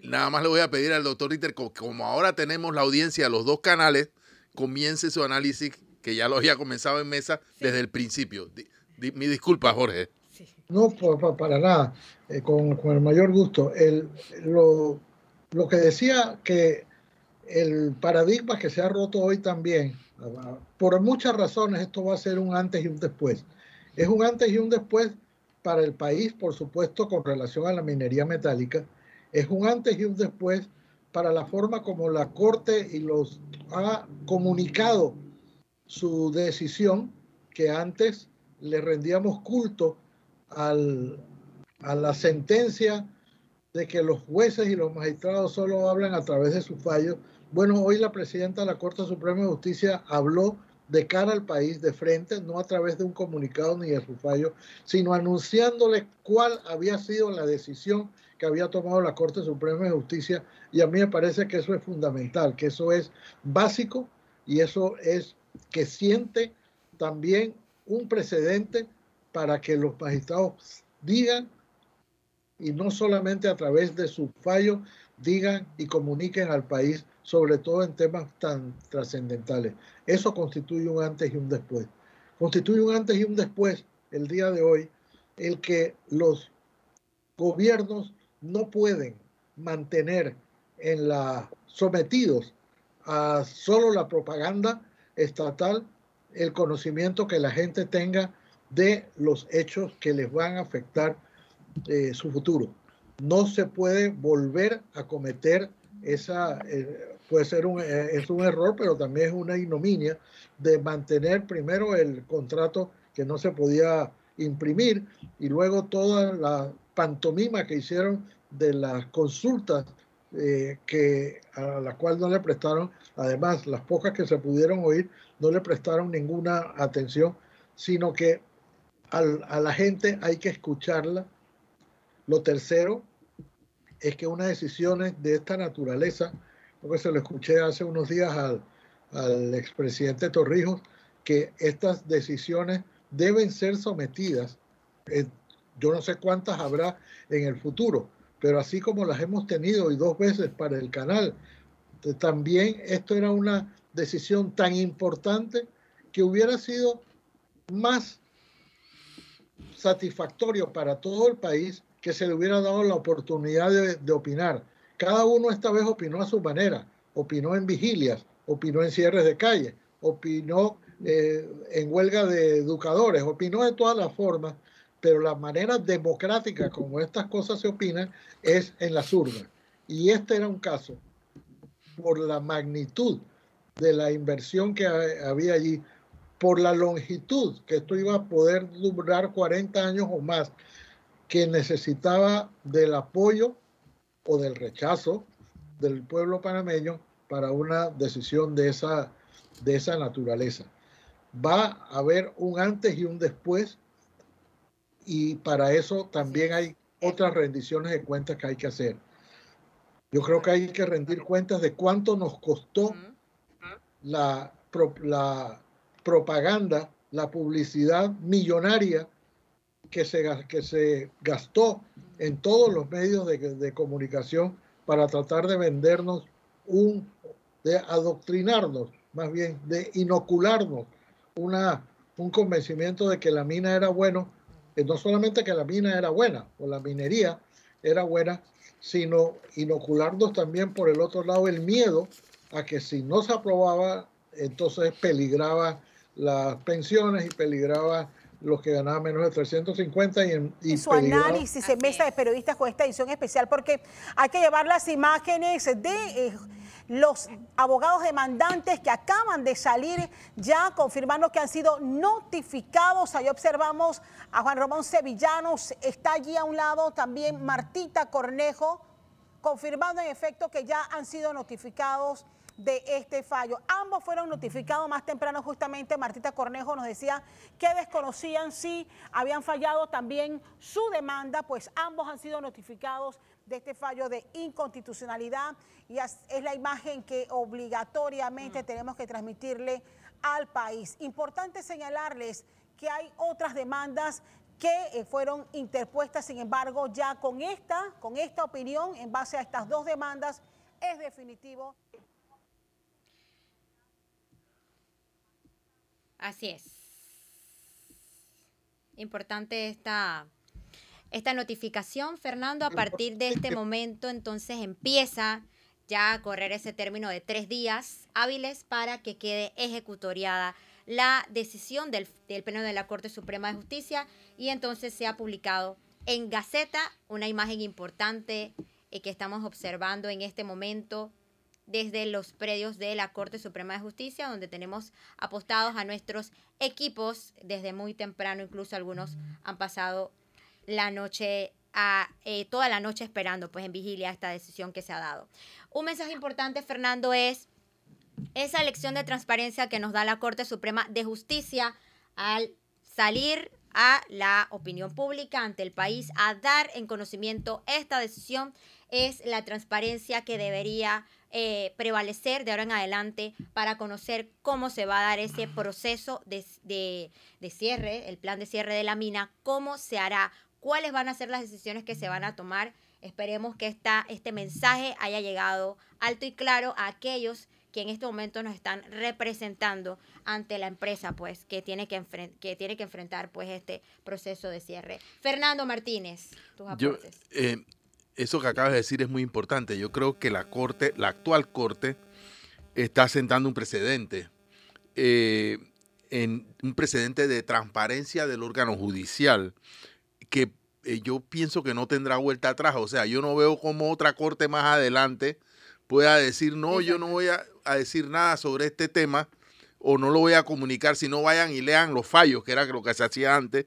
nada más le voy a pedir al doctor Ritter, como, como ahora tenemos la audiencia, los dos canales, comience su análisis, que ya lo había comenzado en mesa desde el principio. mi disculpa, Jorge. No, para nada, eh, con, el mayor gusto. El, lo, lo que decía que el paradigma que se ha roto hoy también, por muchas razones, esto va a ser un antes y un después. Es un antes y un después para el país, por supuesto, con relación a la minería metálica. Es un antes y un después para la forma como la Corte y los ha comunicado su decisión, que antes le rendíamos culto al, a la sentencia de que los jueces y los magistrados solo hablan a través de sus fallos. Bueno, hoy la presidenta de la Corte Suprema de Justicia habló de cara al país, de frente, no a través de un comunicado ni de su fallo, sino anunciándole cuál había sido la decisión que había tomado la Corte Suprema de Justicia. Y a mí me parece que eso es fundamental, que eso es básico y eso es que siente también un precedente para que los magistrados digan, y no solamente a través de su fallo, digan y comuniquen al país, sobre todo en temas tan trascendentales. Eso constituye un antes y un después. Constituye un antes y un después el día de hoy, el que los gobiernos no pueden mantener en la sometidos a solo la propaganda estatal el conocimiento que la gente tenga de los hechos que les van a afectar eh, su futuro. No se puede volver a cometer esa, eh, puede ser un, eh, es un error, pero también es una ignominia de mantener primero el contrato que no se podía imprimir y luego toda la pantomima que hicieron de las consultas que a la cual no le prestaron, además las pocas que se pudieron oír, no le prestaron ninguna atención, sino que a la gente hay que escucharla. Lo tercero es que unas decisiones de esta naturaleza, porque se lo escuché hace unos días al, al expresidente Torrijos, que estas decisiones deben ser sometidas, yo no sé cuántas habrá en el futuro, pero así como las hemos tenido y dos veces para el canal, también esto era una decisión tan importante que hubiera sido más satisfactorio para todo el país que se le hubiera dado la oportunidad de, opinar. Cada uno esta vez opinó a su manera, opinó en vigilias, opinó en cierres de calle, opinó eh, en huelga de educadores, opinó de todas las formas, pero la manera democrática como estas cosas se opinan es en las urnas. Y este era un caso, por la magnitud de la inversión que había allí, por la longitud que esto iba a poder durar 40 años o más, que necesitaba del apoyo o del rechazo del pueblo panameño para una decisión de esa, de esa naturaleza. Va a haber un antes y un después y para eso también hay otras rendiciones de cuentas que hay que hacer. Yo creo que hay que rendir cuentas de cuánto nos costó la, la propaganda, la publicidad millonaria que se, que se gastó en todos los medios de, comunicación para tratar de vendernos un, de adoctrinarnos, más bien de inocularnos una, un convencimiento de que la mina era bueno, eh, no solamente que la mina era buena o la minería era buena, sino inocularnos también por el otro lado el miedo a que si no se aprobaba, entonces peligraba las pensiones y peligraba los que ganaban menos de 350 y, en, y su análisis en mesa de periodistas con esta edición especial porque hay que llevar las imágenes de eh, los abogados demandantes que acaban de salir ya confirmando que han sido notificados. Ahí observamos a Juan Román Sevillanos, está allí a un lado también Martita Cornejo, confirmando en efecto que ya han sido notificados de este fallo. Ambos fueron notificados más temprano, justamente Martita Cornejo nos decía que desconocían si habían fallado también su demanda, pues ambos han sido notificados de este fallo de inconstitucionalidad y es la imagen que obligatoriamente mm. tenemos que transmitirle al país. Importante señalarles que hay otras demandas que eh, fueron interpuestas, sin embargo, ya con esta, con esta opinión, en base a estas dos demandas, es definitivo. Así es. Importante esta, esta notificación, Fernando. A partir de este momento, entonces empieza ya a correr ese término de tres días hábiles para que quede ejecutoriada la decisión del, Pleno de la Corte Suprema de Justicia y entonces se ha publicado en Gaceta una imagen importante eh, que estamos observando en este momento desde los predios de la Corte Suprema de Justicia, donde tenemos apostados a nuestros equipos desde muy temprano, incluso algunos han pasado la noche a, eh, toda la noche esperando pues en vigilia esta decisión que se ha dado. Un mensaje importante, Fernando, es esa elección de transparencia que nos da la Corte Suprema de Justicia al salir a la opinión pública ante el país a dar en conocimiento esta decisión es la transparencia que debería eh, prevalecer de ahora en adelante para conocer cómo se va a dar ese proceso de, de, cierre, el plan de cierre de la mina, cómo se hará, cuáles van a ser las decisiones que se van a tomar. Esperemos que esta, este mensaje haya llegado alto y claro a aquellos que en este momento nos están representando ante la empresa, pues, que tiene que, que, tiene que enfrentar, pues, este proceso de cierre. Fernando Martínez, tus aportes. Eh, eso que acabas de decir es muy importante. Yo creo que la Corte, la actual Corte, está sentando un precedente. Eh, en un precedente de transparencia del órgano judicial que eh, yo pienso que no tendrá vuelta atrás. O sea, yo no veo como otra corte más adelante pueda decir, no, yo no voy a, decir nada sobre este tema o no lo voy a comunicar, si no vayan y lean los fallos, que era lo que se hacía antes,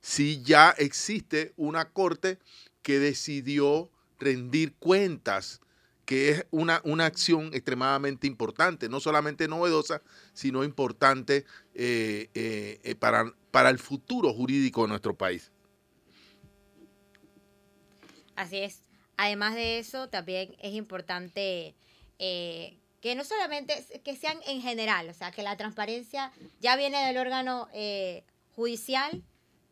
si ya existe una corte que decidió rendir cuentas, que es una, una acción extremadamente importante, no solamente novedosa, sino importante eh, eh, eh, para, para el futuro jurídico de nuestro país. Así es. Además de eso, también es importante que no solamente que sean en general, o sea, que la transparencia ya viene del órgano judicial,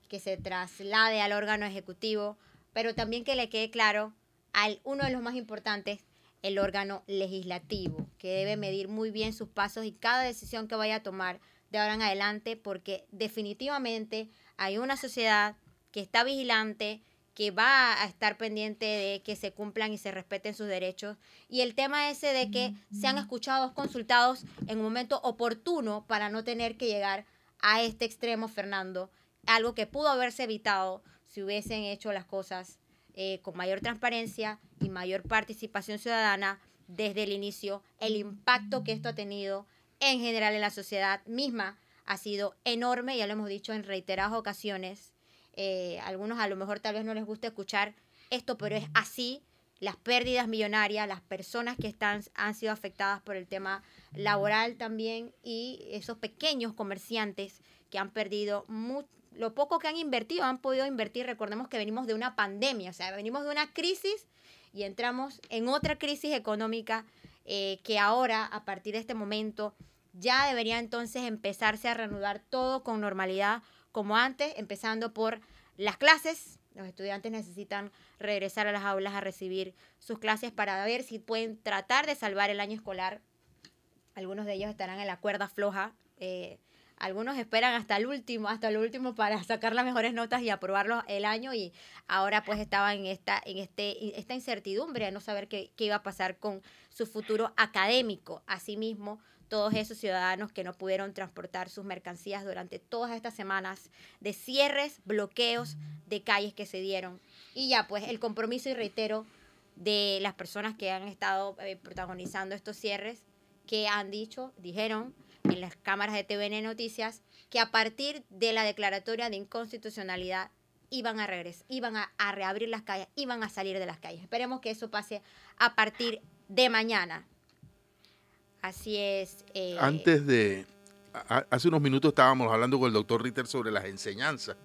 que se traslade al órgano ejecutivo, pero también que le quede claro al uno de los más importantes, el órgano legislativo, que debe medir muy bien sus pasos y cada decisión que vaya a tomar de ahora en adelante, porque definitivamente hay una sociedad que está vigilante, que va a estar pendiente de que se cumplan y se respeten sus derechos. Y el tema ese de que sean escuchados, consultados en un momento oportuno para no tener que llegar a este extremo, Fernando, algo que pudo haberse evitado si hubiesen hecho las cosas eh, con mayor transparencia y mayor participación ciudadana desde el inicio. El impacto que esto ha tenido en general en la sociedad misma ha sido enorme, ya lo hemos dicho en reiteradas ocasiones eh, algunos a lo mejor tal vez no les gusta escuchar esto, pero es así. Las pérdidas millonarias, las personas que están, han sido afectadas por el tema laboral también y esos pequeños comerciantes que han perdido lo poco que han invertido, han podido invertir. Recordemos que venimos de una pandemia, o sea, venimos de una crisis y entramos en otra crisis económica eh, que ahora, a partir de este momento, ya debería entonces empezarse a reanudar todo con normalidad como antes, empezando por las clases. Los estudiantes necesitan regresar a las aulas a recibir sus clases para ver si pueden tratar de salvar el año escolar. Algunos de ellos estarán en la cuerda floja. Eh, algunos esperan hasta el último, hasta el último para [laughs] sacar las mejores notas y aprobarlo el año y ahora pues estaban en esta, en este, esta incertidumbre de no saber qué, qué iba a pasar con su futuro académico. Asimismo, todos esos ciudadanos que no pudieron transportar sus mercancías durante todas estas semanas de cierres, bloqueos de calles que se dieron. Y ya, pues el compromiso y reitero de las personas que han estado eh, protagonizando estos cierres, que han dicho, dijeron en las cámaras de TVN Noticias, que a partir de la declaratoria de inconstitucionalidad iban a regresar, iban a, reabrir las calles, iban a salir de las calles. Esperemos que eso pase a partir de mañana. Así es. Eh, Antes de, hace unos minutos estábamos hablando con el doctor Ritter sobre las enseñanzas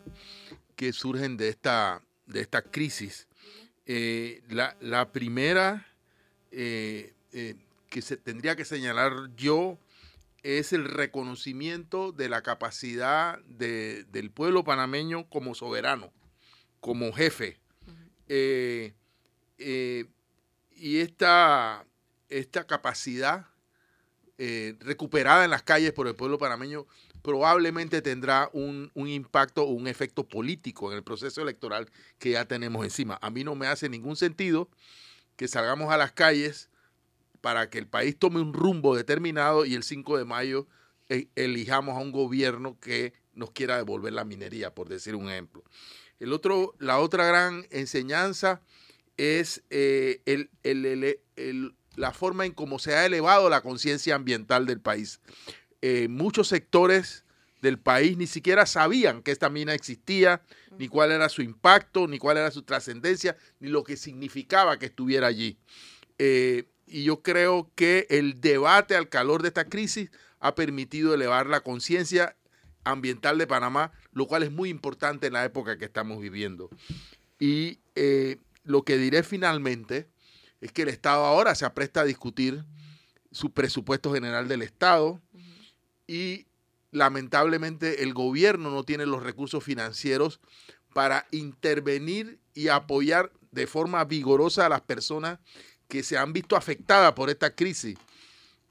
que surgen de esta, de esta crisis Eh, la, primera eh, que se tendría que señalar yo es el reconocimiento de la capacidad del pueblo panameño como soberano, como jefe. y esta, esta capacidad recuperada en las calles por el pueblo panameño probablemente tendrá un, impacto o un efecto político en el proceso electoral que ya tenemos encima. A mí no me hace ningún sentido que salgamos a las calles para que el país tome un rumbo determinado y el 5 de mayo eh, elijamos a un gobierno que nos quiera devolver la minería, por decir un ejemplo. El otro, la otra gran enseñanza es eh, la forma en cómo se ha elevado la conciencia ambiental del país. Eh, muchos sectores del país ni siquiera sabían que esta mina existía, ni cuál era su impacto, ni cuál era su trascendencia, ni lo que significaba que estuviera allí. Eh, y yo creo que el debate al calor de esta crisis ha permitido elevar la conciencia ambiental de Panamá, lo cual es muy importante en la época que estamos viviendo. Y eh, lo que diré finalmente es que el Estado ahora se apresta a discutir su presupuesto general del Estado, y lamentablemente el gobierno no tiene los recursos financieros para intervenir y apoyar de forma vigorosa a las personas que se han visto afectadas por esta crisis.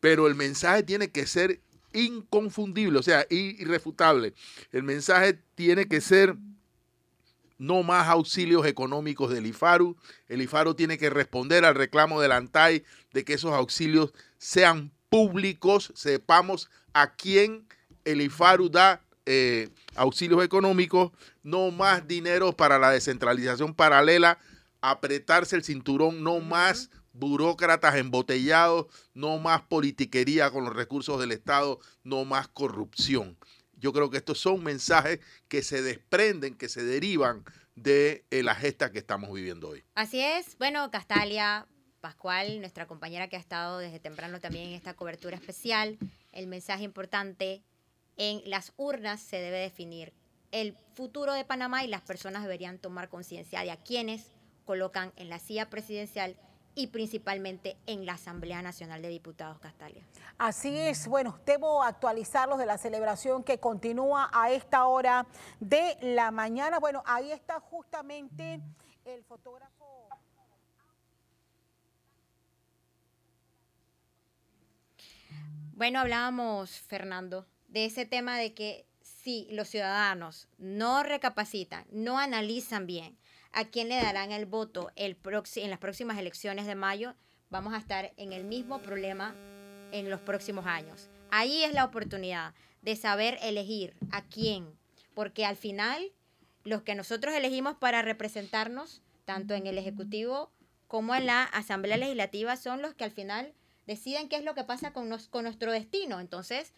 Pero el mensaje tiene que ser inconfundible, o sea, irrefutable. El mensaje tiene que ser no más auxilios económicos del IFARU. El IFARU tiene que responder al reclamo del ANTAI de que esos auxilios sean públicos, sepamos a quién el IFARU da eh, auxilios económicos, no más dinero para la descentralización paralela, apretarse el cinturón, no más burócratas embotellados, no más politiquería con los recursos del Estado, no más corrupción. Yo creo que estos son mensajes que se desprenden, que se derivan de eh, la gesta que estamos viviendo hoy. Así es. Bueno, Castalia, Pascual, nuestra compañera que ha estado desde temprano también en esta cobertura especial, el mensaje importante en las urnas se debe definir el futuro de Panamá y las personas deberían tomar conciencia de a quienes colocan en la silla presidencial y principalmente en la Asamblea Nacional de Diputados Castalia. Así es, bueno, debo actualizarlos de la celebración que continúa a esta hora de la mañana. Bueno, ahí está justamente el fotógrafo. Bueno, hablábamos, Fernando, de ese tema de que si los ciudadanos no recapacitan, no analizan bien a quién le darán el voto en las próximas elecciones de mayo, vamos a estar en el mismo problema en los próximos años. Ahí es la oportunidad de saber elegir a quién, porque al final los que nosotros elegimos para representarnos, tanto en el Ejecutivo como en la Asamblea Legislativa, son los que al final deciden qué es lo que pasa con, con nuestro destino. Entonces,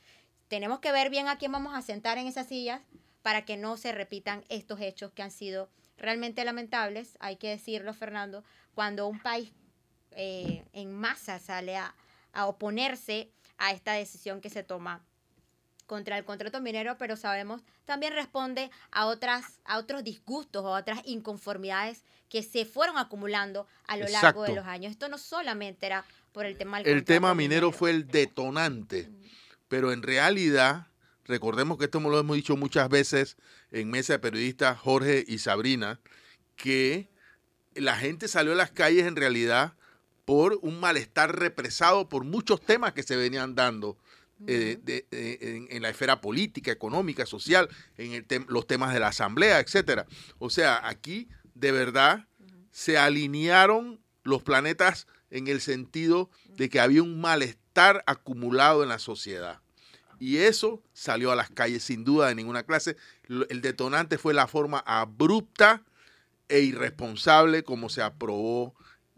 tenemos que ver bien a quién vamos a sentar en esas sillas para que no se repitan estos hechos que han sido realmente lamentables, hay que decirlo, Fernando, cuando un país eh, en masa sale a, a oponerse a esta decisión que se toma contra el contrato minero, pero sabemos también responde a otras a otros disgustos o a otras inconformidades que se fueron acumulando a lo largo de los años. Esto no solamente era por el tema El tema minero, fue el detonante, pero en realidad recordemos que esto lo hemos dicho muchas veces en mesa de periodistas Jorge y Sabrina que la gente salió a las calles en realidad por un malestar represado por muchos temas que se venían dando eh, eh, en, la esfera política, económica, social, en los temas de la asamblea, etcétera. O sea, aquí de verdad se alinearon los planetas en el sentido de que había un malestar acumulado en la sociedad. Y eso salió a las calles sin duda de ninguna clase. El detonante fue la forma abrupta e irresponsable como se aprobó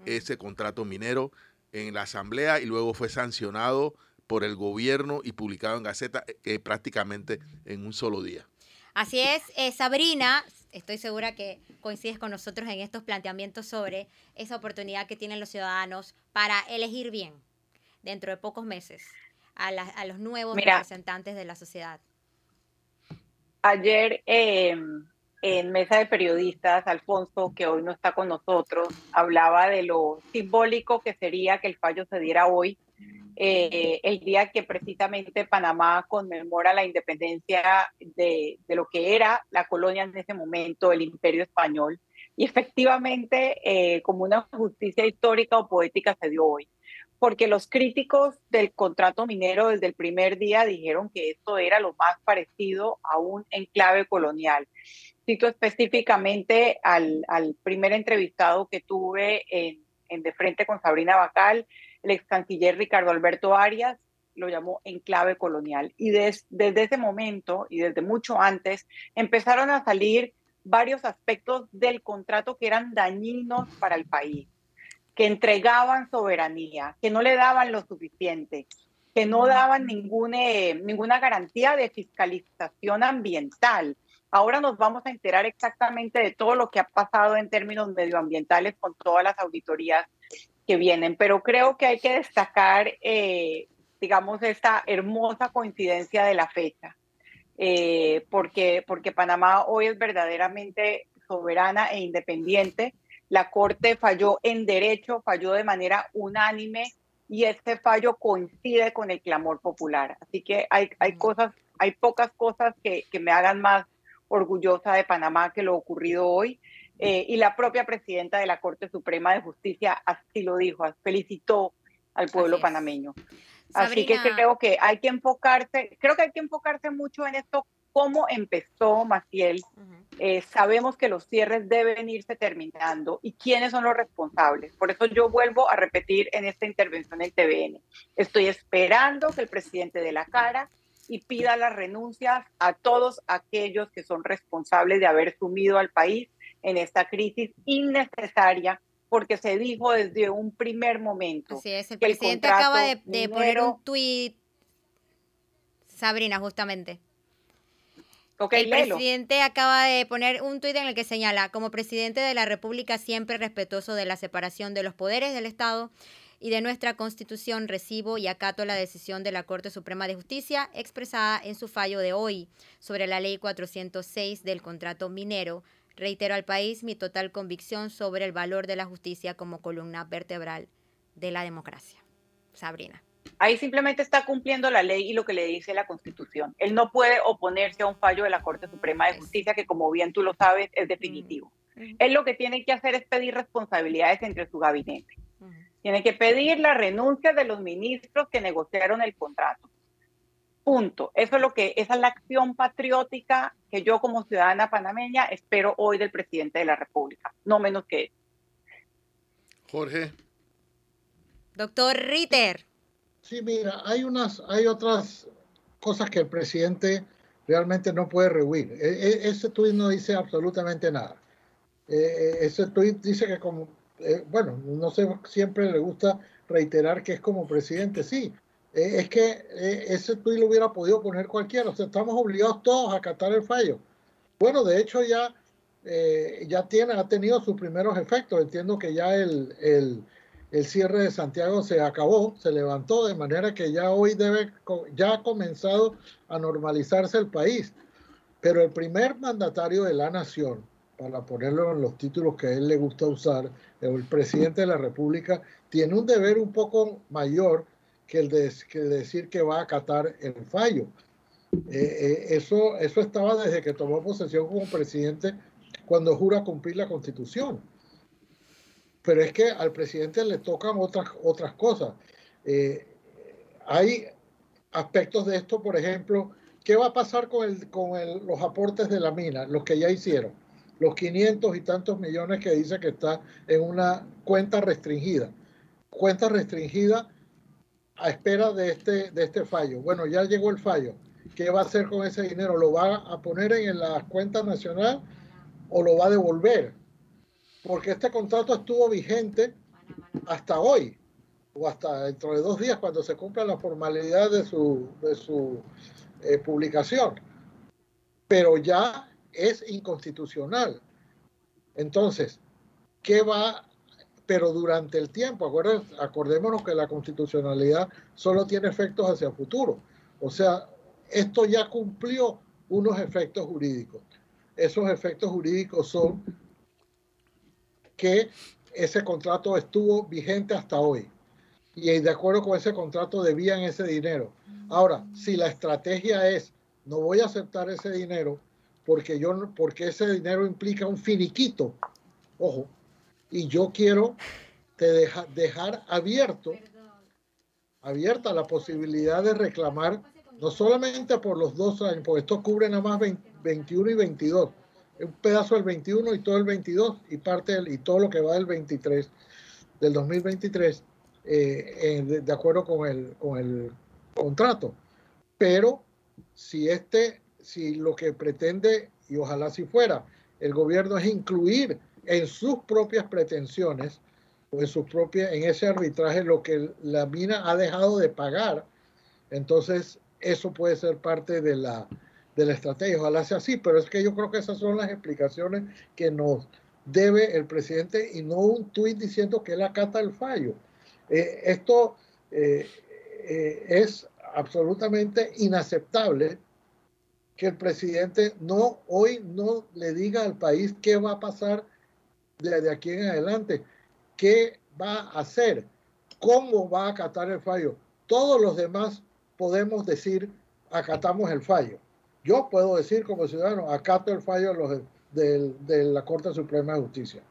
ese contrato minero en la asamblea y luego fue sancionado por el gobierno y publicado en Gaceta eh, prácticamente en un solo día. Así es, eh, Sabrina, estoy segura que coincides con nosotros en estos planteamientos sobre esa oportunidad que tienen los ciudadanos para elegir bien dentro de pocos meses a, a los nuevos representantes de la sociedad. Ayer, em, en Mesa de Periodistas, Alfonso, que hoy no está con nosotros, hablaba de lo simbólico que sería que el fallo se diera hoy, eh, el día que precisamente Panamá conmemora la independencia de, lo que era la colonia en ese momento, el imperio español. Y efectivamente, eh, como una justicia histórica o poética se dio hoy porque los críticos del contrato minero desde el primer día dijeron que esto era lo más parecido a un enclave colonial. Cito específicamente al, primer entrevistado que tuve en, en, De Frente con Sabrina Bacal, el ex canciller Ricardo Alberto Arias, lo llamó enclave colonial. Y des, desde ese momento y desde mucho antes empezaron a salir varios aspectos del contrato que eran dañinos para el país que entregaban soberanía, que no le daban lo suficiente, que no daban ninguna, ninguna garantía de fiscalización ambiental. Ahora nos vamos a enterar exactamente de todo lo que ha pasado en términos medioambientales con todas las auditorías que vienen, pero creo que hay que destacar, eh, digamos, esta hermosa coincidencia de la fecha, eh, porque, porque Panamá hoy es verdaderamente soberana e independiente la Corte falló en derecho, falló de manera unánime y este fallo coincide con el clamor popular. Así que hay, hay cosas, hay pocas cosas que, que me hagan más orgullosa de Panamá que lo ocurrido hoy. Eh, y la propia presidenta de la Corte Suprema de Justicia así lo dijo, felicitó al pueblo panameño. Así que creo que hay que enfocarse, creo que hay que enfocarse mucho en esto cómo empezó Maciel, eh, sabemos que los cierres deben irse terminando y quiénes son los responsables. Por eso yo vuelvo a repetir en esta intervención en TVN. Estoy esperando que el presidente de la cara y pida las renuncias a todos aquellos que son responsables de haber sumido al país en esta crisis innecesaria porque se dijo desde un primer momento. Así es, el presidente acaba de, poner un tuit, Sabrina, justamente el presidente acaba de poner un tuit en el que señala, como presidente de la República siempre respetuoso de la separación de los poderes del Estado y de nuestra Constitución, recibo y acato la decisión de la Corte Suprema de Justicia expresada en su fallo de hoy sobre la Ley 406 del contrato minero. Reitero al país mi total convicción sobre el valor de la justicia como columna vertebral de la democracia. Sabrina. Ahí simplemente está cumpliendo la ley y lo que le dice la Constitución. Él no puede oponerse a un fallo de la Corte Suprema de Justicia que, como bien tú lo sabes, es definitivo. Él lo que tiene que hacer es pedir responsabilidades entre su gabinete. Tiene que pedir la renuncia de los ministros que negociaron el contrato. Punto. Eso es lo que esa es la acción patriótica que yo como ciudadana panameña espero hoy del presidente de la República, no menos que eso. Jorge. Doctor Ritter. Sí, mira, hay unas, hay otras cosas que el presidente realmente no puede rehuir. E, e, ese tuit no dice absolutamente nada. E, ese tuit dice que como, eh, bueno, no sé, siempre le gusta reiterar que es como presidente, sí. es que ese tuit lo hubiera podido poner cualquiera. O sea, estamos obligados todos a acatar el fallo. Bueno, de hecho ya, eh, ya tiene, ha tenido sus primeros efectos. Entiendo que ya el, el el cierre de Santiago se acabó, se levantó, de manera que ya hoy debe, ya ha comenzado a normalizarse el país. Pero el primer mandatario de la nación, para ponerlo en los títulos que a él le gusta usar, el presidente de la República, tiene un deber un poco mayor que el de decir que va a acatar el fallo. Eh, eh, eso, eso estaba desde que tomó posesión como presidente cuando jura cumplir la constitución pero es que al presidente le tocan otras, otras cosas. Eh, hay aspectos de esto, por ejemplo, ¿qué va a pasar con, el, con los aportes de la mina, los que ya hicieron? Los 500 y tantos millones que dice que está en una cuenta restringida. Cuenta restringida a espera de este, de este fallo. Bueno, ya llegó el fallo. ¿Qué va a hacer con ese dinero? ¿Lo va a poner en la cuenta nacional o lo va a devolver? Porque este contrato estuvo vigente hasta hoy o hasta dentro de dos días cuando se cumpla la formalidad de su, de su eh, publicación. Pero ya es inconstitucional. Entonces, ¿qué va? Pero durante el tiempo, acordémonos que la constitucionalidad solo tiene efectos hacia el futuro. O sea, esto ya cumplió unos efectos jurídicos. esos efectos jurídicos son que ese contrato estuvo vigente hasta hoy y de acuerdo con ese contrato debían ese dinero. Ahora, si la estrategia es no voy a aceptar ese dinero porque yo porque ese dinero implica un finiquito, ojo, y yo quiero te dejar abierto abierta la posibilidad de reclamar no solamente por los dos años, porque esto cubre nada más 21 y 22, un pedazo del 21 y todo el 22 y parte del, y todo lo que va del 23, del 2023, eh, de, de, acuerdo con el, con el contrato. Pero si este, si lo que pretende, y ojalá si fuera, el gobierno es incluir en sus propias pretensiones o en su propia, en ese arbitraje lo que la mina ha dejado de pagar, entonces eso puede ser parte de la, de estrategia. Ojalá sea así, pero es que yo creo que esas son las explicaciones que nos debe el presidente y no un tuit diciendo que él acata el fallo. Eh, esto eh, eh, es absolutamente inaceptable que el presidente no hoy no le diga al país qué va a pasar desde aquí en adelante, qué va a hacer, cómo va a acatar el fallo. Todos los demás podemos decir acatamos el fallo. Yo puedo decir como ciudadano, acato el fallo de, la Corte Suprema de Justicia.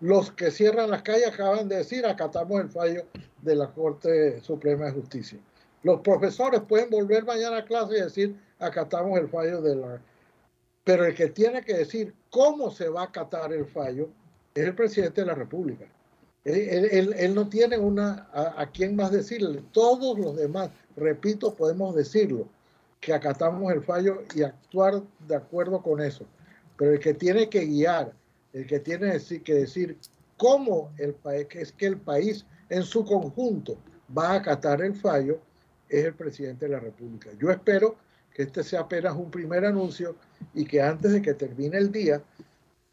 Los que cierran las calles acaban de decir acatamos el fallo de la Corte Suprema de Justicia. Los profesores pueden volver mañana a clase y decir, acatamos el fallo de la... Pero el que tiene que decir cómo se va a acatar el fallo es el presidente de la República. Él, no tiene una a, quién más decirle. Todos los demás, repito, podemos decirlo, que acatamos el fallo y actuar de acuerdo con eso. Pero el que tiene que guiar, el que tiene que decir cómo el país, que es que el país en su conjunto va a acatar el fallo, es el presidente de la República. Yo espero que este sea apenas un primer anuncio y que antes de que termine el día,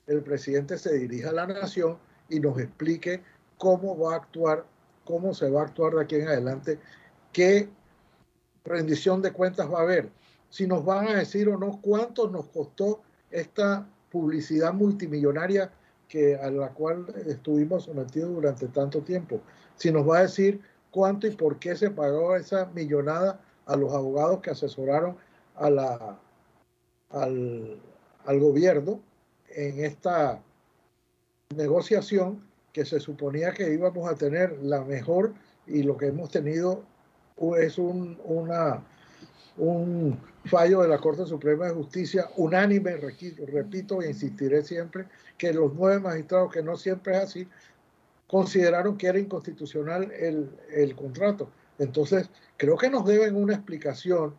el presidente se dirija a la nación y nos explique cómo va a actuar, cómo se va a actuar de aquí en adelante, qué rendición de cuentas va a haber, si nos van a decir o no cuánto nos costó esta publicidad multimillonaria que, a la cual estuvimos sometidos durante tanto tiempo, si nos va a decir cuánto y por qué se pagó esa millonada a los abogados que asesoraron al, al gobierno en esta negociación que se suponía que íbamos a tener la mejor y lo que hemos tenido es un, una, un fallo de la Corte Suprema de Justicia unánime, repito e insistiré siempre, que los nueve magistrados, que no siempre es así, consideraron que era inconstitucional el, el contrato. Entonces, creo que nos deben una explicación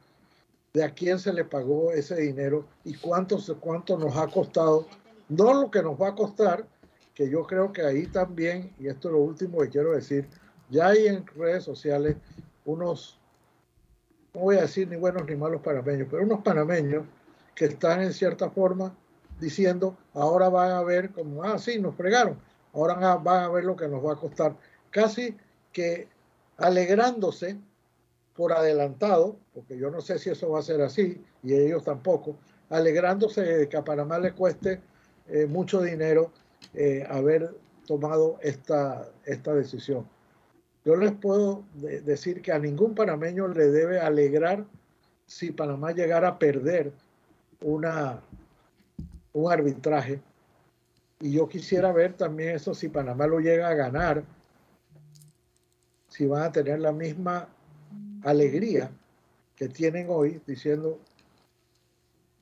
de a quién se le pagó ese dinero y cuánto, cuánto nos ha costado. No lo que nos va a costar, que yo creo que ahí también, y esto es lo último que quiero decir, ya hay en redes sociales unos, no voy a decir ni buenos ni malos panameños, pero unos panameños que están en cierta forma diciendo, ahora van a ver como, ah, sí, nos fregaron, ahora van a ver lo que nos va a costar. Casi que alegrándose por adelantado, porque yo no sé si eso va a ser así, y ellos tampoco, alegrándose de que a Panamá le cueste eh, mucho dinero eh, haber tomado esta, esta decisión. Yo les puedo decir que a ningún panameño le debe alegrar si Panamá llegara a perder una, un arbitraje. Y yo quisiera ver también eso si Panamá lo llega a ganar, si van a tener la misma alegría que tienen hoy diciendo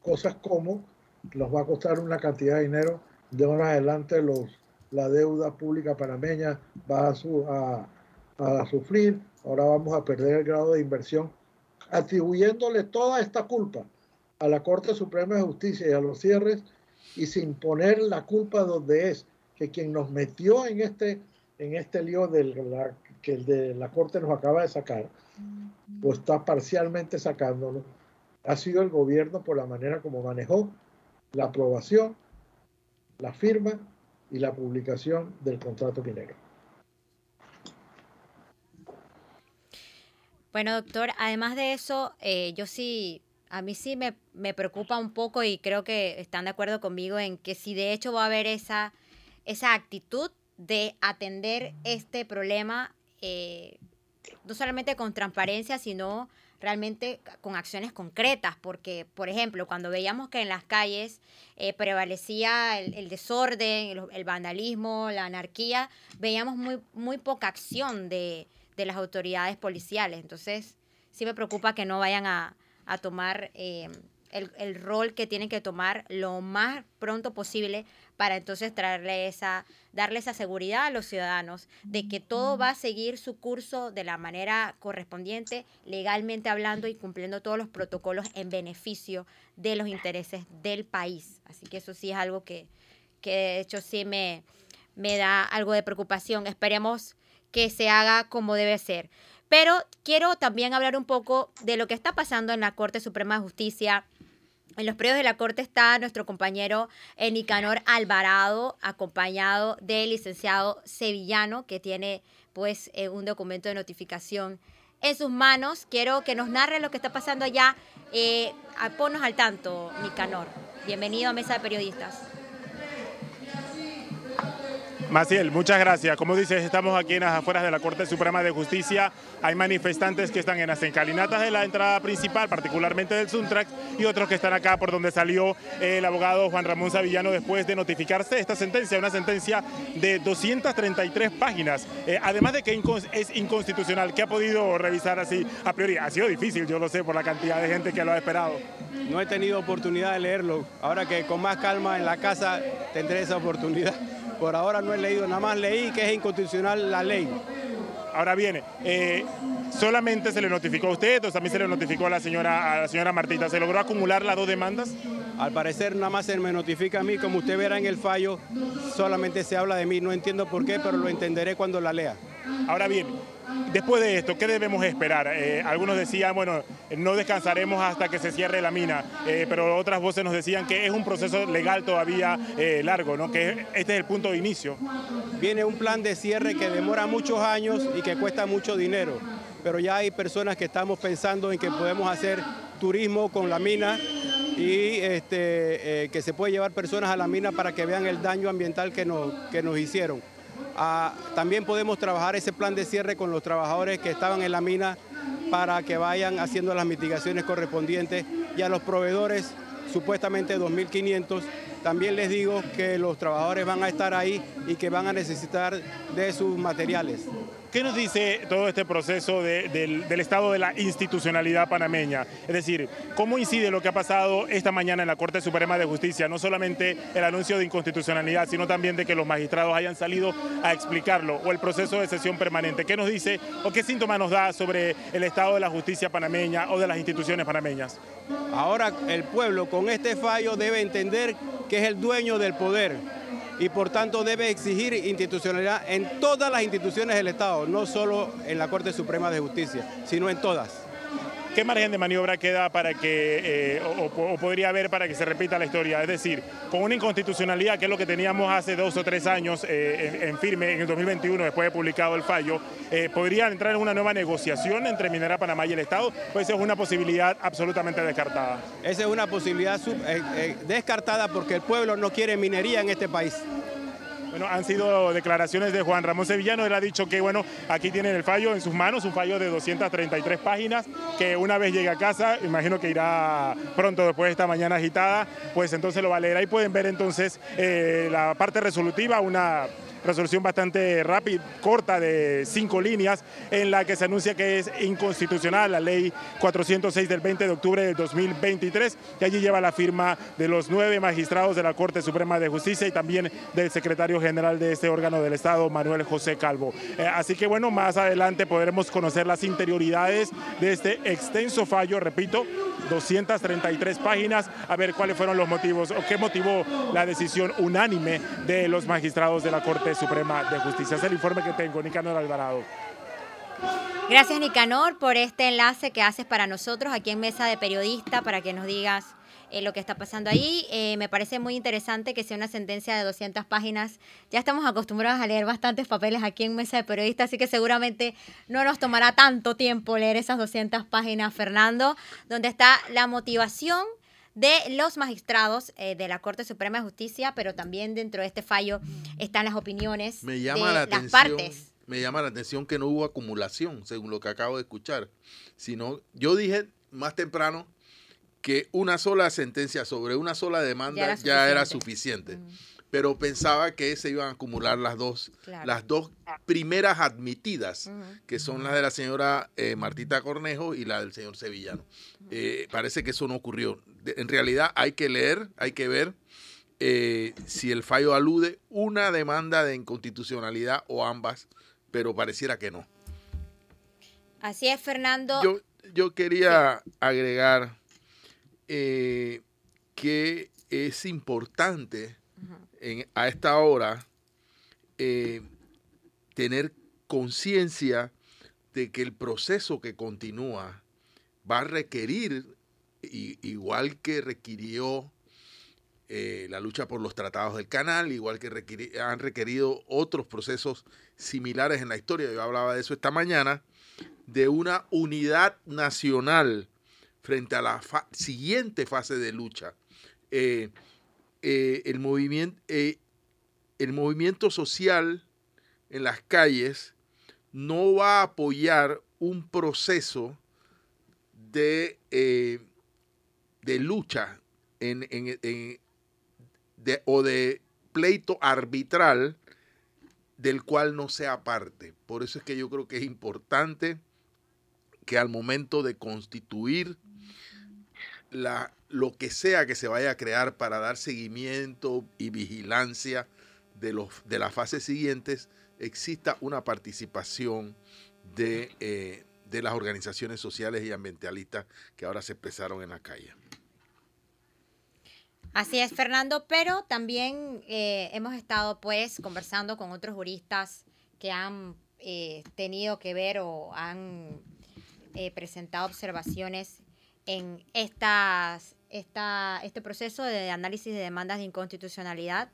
cosas como nos va a costar una cantidad de dinero, de ahora adelante los, la deuda pública panameña va a, su, a, a sufrir, ahora vamos a perder el grado de inversión, atribuyéndole toda esta culpa a la Corte Suprema de Justicia y a los cierres y sin poner la culpa donde es, que quien nos metió en este, en este lío de la, que el de la Corte nos acaba de sacar, o está parcialmente sacándolo, ha sido el gobierno por la manera como manejó la aprobación, la firma y la publicación del contrato minero. Bueno, doctor, además de eso, eh, yo sí A mí sí me, me, preocupa un poco y creo que están de acuerdo conmigo en que si de hecho va a haber esa, esa actitud de atender este problema, eh, no solamente con transparencia, sino realmente con acciones concretas, porque, por ejemplo, cuando veíamos que en las calles eh, prevalecía el, desorden, el, vandalismo, la anarquía, veíamos muy, muy poca acción de, de las autoridades policiales. Entonces, sí me preocupa que no vayan a, a tomar eh, el, el, rol que tienen que tomar lo más pronto posible para entonces traerle esa, darle esa seguridad a los ciudadanos de que todo va a seguir su curso de la manera correspondiente, legalmente hablando y cumpliendo todos los protocolos en beneficio de los intereses del país. Así que eso sí es algo que, que de hecho sí me, me da algo de preocupación. Esperemos que se haga como debe ser. Pero quiero también hablar un poco de lo que está pasando en la Corte Suprema de Justicia. En los periodos de la Corte está nuestro compañero Nicanor Alvarado, acompañado del licenciado Sevillano, que tiene pues eh, un documento de notificación en sus manos. Quiero que nos narre lo que está pasando allá. Eh, ponnos al tanto, Nicanor. Bienvenido a Mesa de Periodistas. Maciel, muchas gracias. Como dices, estamos aquí en las afueras de la Corte Suprema de Justicia. Hay manifestantes que están en las encaminatas de la entrada principal, particularmente del Suntrax, y otros que están acá por donde salió el abogado Juan Ramón Savillano después de notificarse esta sentencia, una sentencia de 233 páginas. Eh, además de que es inconstitucional, ¿qué ha podido revisar así a priori? Ha sido difícil, yo lo sé, por la cantidad de gente que lo ha esperado. No he tenido oportunidad de leerlo. Ahora que con más calma en la casa tendré esa oportunidad. Por ahora no he leído, nada más leí que es inconstitucional la ley. Ahora viene, eh, solamente se le notificó a usted o también se le notificó a la señora, a la señora Martita. ¿Se logró acumular las dos demandas? Al parecer nada más se me notifica a mí, como usted verá en el fallo, solamente se habla de mí. No entiendo por qué, pero lo entenderé cuando la lea. Ahora bien, Después de esto, ¿qué debemos esperar? Eh, algunos decían, bueno, no descansaremos hasta que se cierre la mina, eh, pero otras voces nos decían que es un proceso legal todavía eh, largo, ¿no? que este es el punto de inicio. Viene un plan de cierre que demora muchos años y que cuesta mucho dinero, pero ya hay personas que estamos pensando en que podemos hacer turismo con la mina y este, que se puede llevar personas a la mina para que vean el daño ambiental que nos, que nos hicieron. Ah, también podemos trabajar ese plan de cierre con los trabajadores que estaban en la mina para que vayan haciendo las mitigaciones correspondientes y a los proveedores supuestamente 2.500. También les digo que los trabajadores van a estar ahí y que van a necesitar de sus materiales. ¿Qué nos dice todo este proceso del, estado de la institucionalidad panameña? Es decir, ¿cómo incide lo que ha pasado esta mañana en la Corte Suprema de Justicia? No solamente el anuncio de inconstitucionalidad, sino también de que los magistrados hayan salido a explicarlo, o el proceso de sesión permanente. ¿Qué nos dice o qué síntoma nos da sobre el estado de la justicia panameña o de las instituciones panameñas? Ahora el pueblo con este fallo debe entender que es el dueño del poder y por tanto debe exigir institucionalidad en todas las instituciones del Estado, no solo en la Corte Suprema de Justicia, sino en todas. ¿Qué margen de maniobra queda para que, eh, o, podría haber para que se repita la historia? Es decir, con una inconstitucionalidad, que es lo que teníamos hace dos o tres años eh, en, firme, en el 2021, después de publicado el fallo, eh, ¿podría entrar en una nueva negociación entre Minera Panamá y el Estado? Pues esa es una posibilidad absolutamente descartada. Esa es una posibilidad descartada porque el pueblo no quiere minería en este país. Bueno, han sido declaraciones de Juan Ramón Sevillano. Él ha dicho que, bueno, aquí tienen el fallo en sus manos, un fallo de 233 páginas, que una vez llegue a casa, imagino que irá pronto después de esta mañana agitada, pues entonces lo va a leer. Ahí pueden ver entonces eh, la parte resolutiva, una resolución bastante rápida, corta de cinco líneas, en la que se anuncia que es inconstitucional la ley 406 del 20 de octubre del 2023, que allí lleva la firma de los nueve magistrados de la Corte Suprema de Justicia y también del secretario general de este órgano del Estado, Manuel José Calvo. Eh, así que bueno, más adelante podremos conocer las interioridades de este extenso fallo, repito, 233 páginas, a ver cuáles fueron los motivos o qué motivó la decisión unánime de los magistrados de la Corte Suprema de Justicia. Es el informe que tengo, Nicanor Alvarado. Gracias, Nicanor, por este enlace que haces para nosotros aquí en Mesa de Periodista, para que nos digas eh, lo que está pasando ahí. Eh, me parece muy interesante que sea una sentencia de 200 páginas. Ya estamos acostumbrados a leer bastantes papeles aquí en Mesa de Periodistas, así que seguramente no nos tomará tanto tiempo leer esas 200 páginas, Fernando, donde está la motivación de los magistrados eh, de la Corte Suprema de Justicia, pero también dentro de este fallo están las opiniones me llama de la las atención, partes. Me llama la atención que no hubo acumulación, según lo que acabo de escuchar. Sino, yo dije más temprano que una sola sentencia sobre una sola demanda Ya ya era suficiente. Pero pensaba que se iban a acumular las dos, Claro. las dos primeras admitidas, que son las de la señora eh, Martita Cornejo y la del señor Sevillano. Eh, parece que eso no ocurrió. En realidad hay que leer, hay que ver eh, si el fallo alude una demanda de inconstitucionalidad o ambas, pero pareciera que no. Así es, Fernando. Yo, yo quería agregar eh, que es importante en- a esta hora eh, tener conciencia de que el proceso que continúa va a requerir, igual que requirió eh, la lucha por los tratados del canal, igual que han requerido otros procesos similares en la historia, yo hablaba de eso esta mañana, de una unidad nacional frente a la siguiente fase de lucha. Eh, eh, el, movimiento, el movimiento social en las calles no va a apoyar un proceso de, de lucha o de pleito arbitral del cual no sea parte. Por eso es que yo creo que es importante que al momento de constituir la, lo que sea que se vaya a crear para dar seguimiento y vigilancia de, los, de las fases siguientes, exista una participación de, eh, de las organizaciones sociales y ambientalistas que ahora se expresaron en la calle. Así es, Fernando, pero también eh, hemos estado pues conversando con otros juristas que han eh, tenido que ver o han eh, presentado observaciones en estas, esta, este proceso de análisis de demandas de inconstitucionalidad.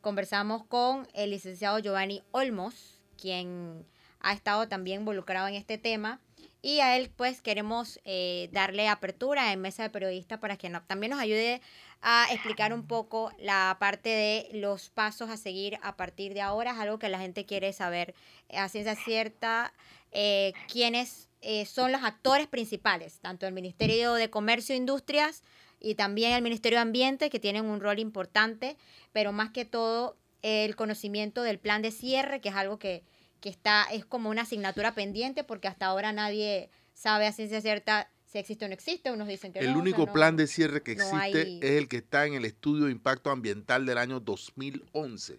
Conversamos con el licenciado Giovanni Olmos, quien ha estado también involucrado en este tema. Y a él, pues, queremos eh, darle apertura en Mesa de Periodistas para que no- también nos ayude a explicar un poco la parte de los pasos a seguir a partir de ahora. Es algo que la gente quiere saber a ciencia cierta eh, quiénes eh, son los actores principales, tanto el Ministerio de Comercio e Industrias y también el Ministerio de Ambiente, que tienen un rol importante, pero más que todo el conocimiento del plan de cierre, que es algo que, que está, es como una asignatura pendiente, porque hasta ahora nadie sabe a ciencia cierta si existe o no existe. Unos dicen que El no, o sea, único no- plan de cierre que no existe hay- es el que está en el estudio de impacto ambiental del año 2011.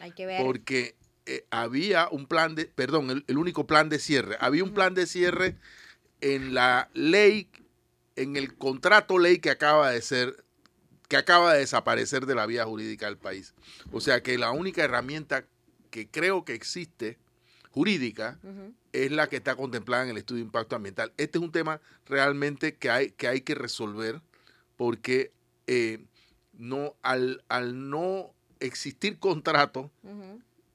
Hay que ver. porque eh, había un plan de, perdón, el, el único plan de cierre, había un plan de cierre en la ley, en el contrato ley que acaba de ser, que acaba de desaparecer de la vía jurídica del país. O sea que la única herramienta que creo que existe jurídica es la que está contemplada en el estudio de impacto ambiental. Este es un tema realmente que hay que, hay que resolver porque eh, no, al, al no existir contrato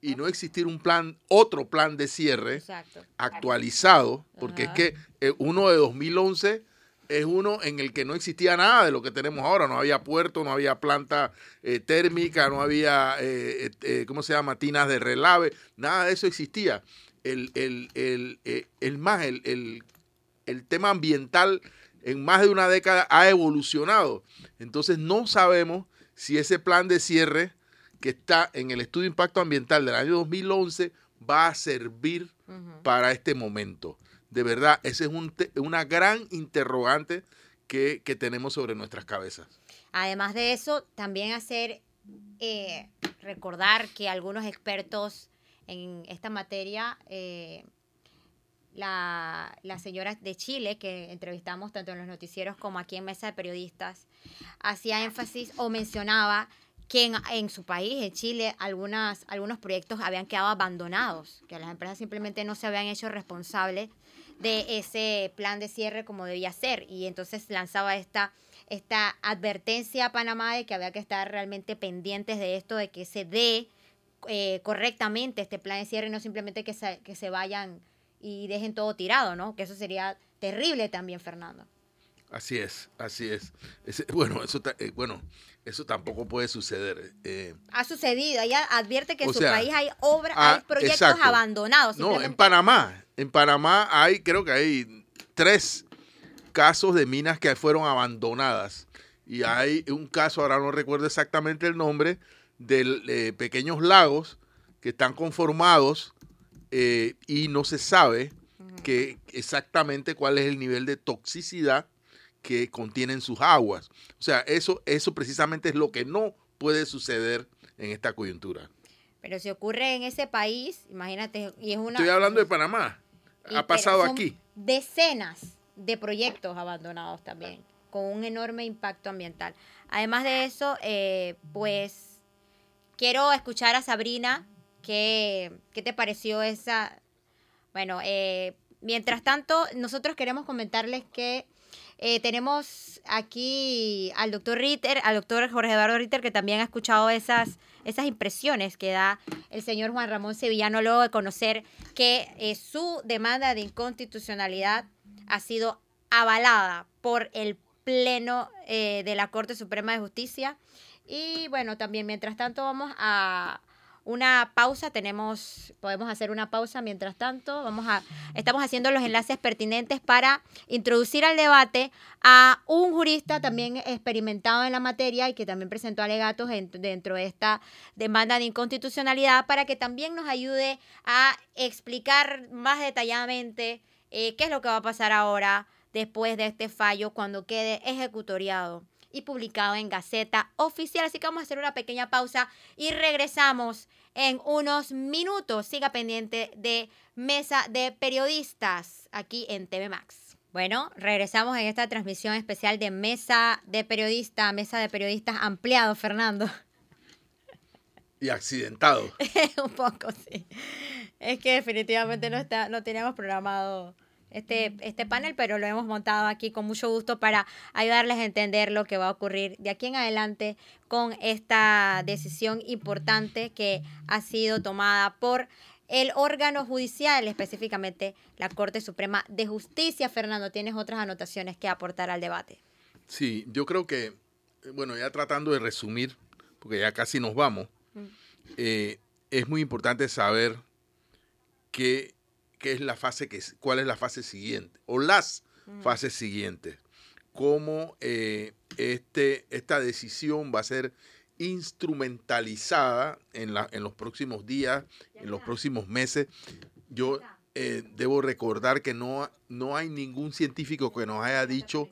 y no existir un plan, otro plan de cierre Exacto. actualizado, porque es que eh, uno de 2011 es uno en el que no existía nada de lo que tenemos ahora, no había puerto, no había planta eh, térmica, no había, eh, eh, ¿cómo se llama?, tinas de relave, nada de eso existía. El, el, el, eh, el más, el, el, el tema ambiental en más de una década ha evolucionado. Entonces no sabemos si ese plan de cierre que está en el estudio de impacto ambiental del año 2011 va a servir para este momento. De verdad, esa es un una gran interrogante que, que tenemos sobre nuestras cabezas. Además de eso, también hacer eh, recordar que algunos expertos en esta materia, eh, la, la señora de Chile, que entrevistamos tanto en los noticieros como aquí en Mesa de Periodistas, hacía énfasis o mencionaba que en, en su país, en Chile, algunas, algunos proyectos habían quedado abandonados, que las empresas simplemente no se habían hecho responsables de ese plan de cierre como debía ser. Y entonces lanzaba esta, esta advertencia a Panamá de que había que estar realmente pendientes de esto, de que se dé eh, correctamente este plan de cierre y no simplemente que se, que se vayan y dejen todo tirado, ¿no? Que eso sería terrible también, Fernando. Así es, así es. bueno, eso, eh, bueno, eso tampoco puede suceder. Eh. ha sucedido. Ella advierte que en su país hay obras, ah, hay proyectos abandonados. No, en Panamá. En Panamá hay, creo que hay tres casos de minas que fueron abandonadas. Y hay un caso, ahora no recuerdo exactamente el nombre, de eh, pequeños lagos que están conformados y no se sabe que exactamente cuál es el nivel de toxicidad que contienen sus aguas. O sea, eso, eso precisamente es lo que no puede suceder en esta coyuntura. Pero si ocurre en ese país, imagínate, y es una... Estoy hablando de Panamá. Ha pasado aquí. Decenas de proyectos abandonados también, con un enorme impacto ambiental. Además de eso, eh, pues quiero escuchar a Sabrina, ¿qué, qué te pareció esa... Bueno, eh, mientras tanto, nosotros queremos comentarles que eh, tenemos aquí al doctor Ritter, al doctor Jorge Eduardo Ritter, que también ha escuchado esas, esas impresiones que da el señor Juan Ramón Sevillano luego de conocer que eh, su demanda de inconstitucionalidad ha sido avalada por el Pleno eh, de la Corte Suprema de Justicia. Y bueno, también mientras tanto vamos a una pausa, tenemos, podemos hacer una pausa mientras tanto, vamos a, estamos haciendo los enlaces pertinentes para introducir al debate a un jurista también experimentado en la materia y que también presentó alegatos dentro de esta demanda de inconstitucionalidad para que también nos ayude a explicar más detalladamente eh, qué es lo que va a pasar ahora después de este fallo cuando quede ejecutoriado y publicado en Gaceta Oficial. Así que vamos a hacer una pequeña pausa y regresamos en unos minutos. Siga pendiente de Mesa de Periodistas aquí en TV Max. Bueno, regresamos en esta transmisión especial de Mesa de Periodistas, Mesa de Periodistas ampliado, Fernando. Y accidentado. [laughs] Un poco, sí. Es que definitivamente no, está, no teníamos programado este, este panel, pero lo hemos montado aquí con mucho gusto para ayudarles a entender lo que va a ocurrir de aquí en adelante con esta decisión importante que ha sido tomada por el órgano judicial, específicamente la Corte Suprema de Justicia. Fernando, ¿tienes otras anotaciones que aportar al debate? Sí, yo creo que, bueno, ya tratando de resumir, porque ya casi nos vamos, eh, es muy importante saber que qué es la fase que, cuál es la fase siguiente o las fases siguientes. Cómo eh, este, esta decisión va a ser instrumentalizada en, la, en los próximos días, en los próximos meses. Yo eh, debo recordar que no, no hay ningún científico que nos haya dicho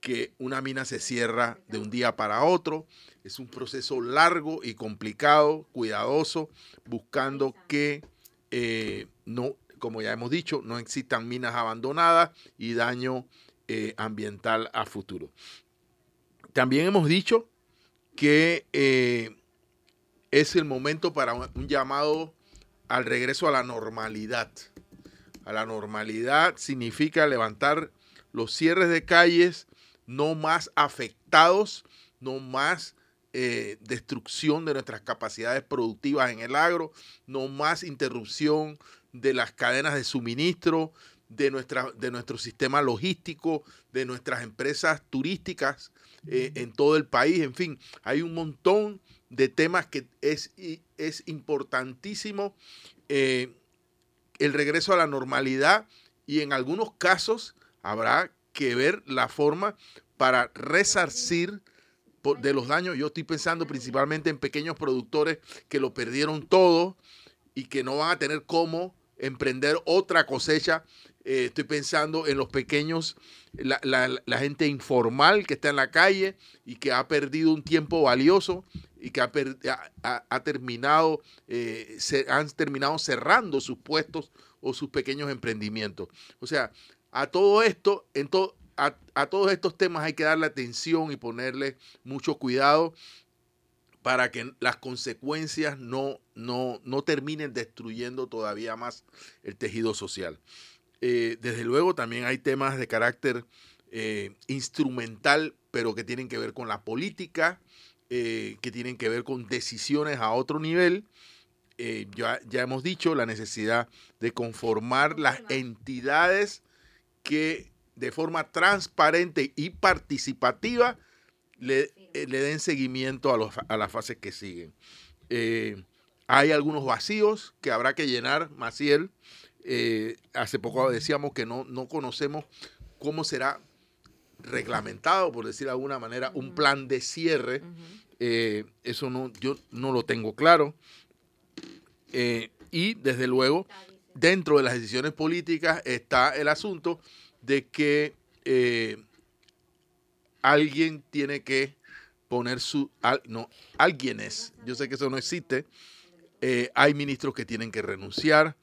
que una mina se cierra de un día para otro. Es un proceso largo y complicado, cuidadoso, buscando que eh, no, como ya hemos dicho, no existan minas abandonadas y daño eh, ambiental a futuro. También hemos dicho que eh, es el momento para un, llamado al regreso a la normalidad. A la normalidad significa levantar los cierres de calles no más afectados, no más eh, destrucción de nuestras capacidades productivas en el agro, no más interrupción de las cadenas de suministro, de, nuestra, de nuestro sistema logístico, de nuestras empresas turísticas eh, en todo el país. En fin, hay un montón de temas que es, es importantísimo eh, el regreso a la normalidad y en algunos casos habrá que ver la forma para resarcir de los daños. Yo estoy pensando principalmente en pequeños productores que lo perdieron todo y que no van a tener cómo emprender otra cosecha. Eh, estoy pensando en los pequeños, la, gente informal que está en la calle y que ha perdido un tiempo valioso y que ha, terminado, eh, se, han terminado cerrando sus puestos o sus pequeños emprendimientos. O sea, a todo esto, en a, a, todos estos temas hay que darle atención y ponerle mucho cuidado para que las consecuencias no, no, no terminen destruyendo todavía más el tejido social. Eh, desde luego también hay temas de carácter eh, instrumental, pero que tienen que ver con la política, eh, que tienen que ver con decisiones a otro nivel. ya, ya hemos dicho la necesidad de conformar las entidades que de forma transparente y participativa le, le den seguimiento a, los, a las fases que siguen. hay algunos vacíos que habrá que llenar, Maciel. Eh, hace poco decíamos que no, no conocemos cómo será reglamentado, por decir de alguna manera, un plan de cierre. Eh, eso no, yo no lo tengo claro. Eh, y desde luego, dentro de las decisiones políticas está el asunto de que alguien tiene que poner su... no, alguien es. Yo sé que eso no existe. hay ministros que tienen que renunciar.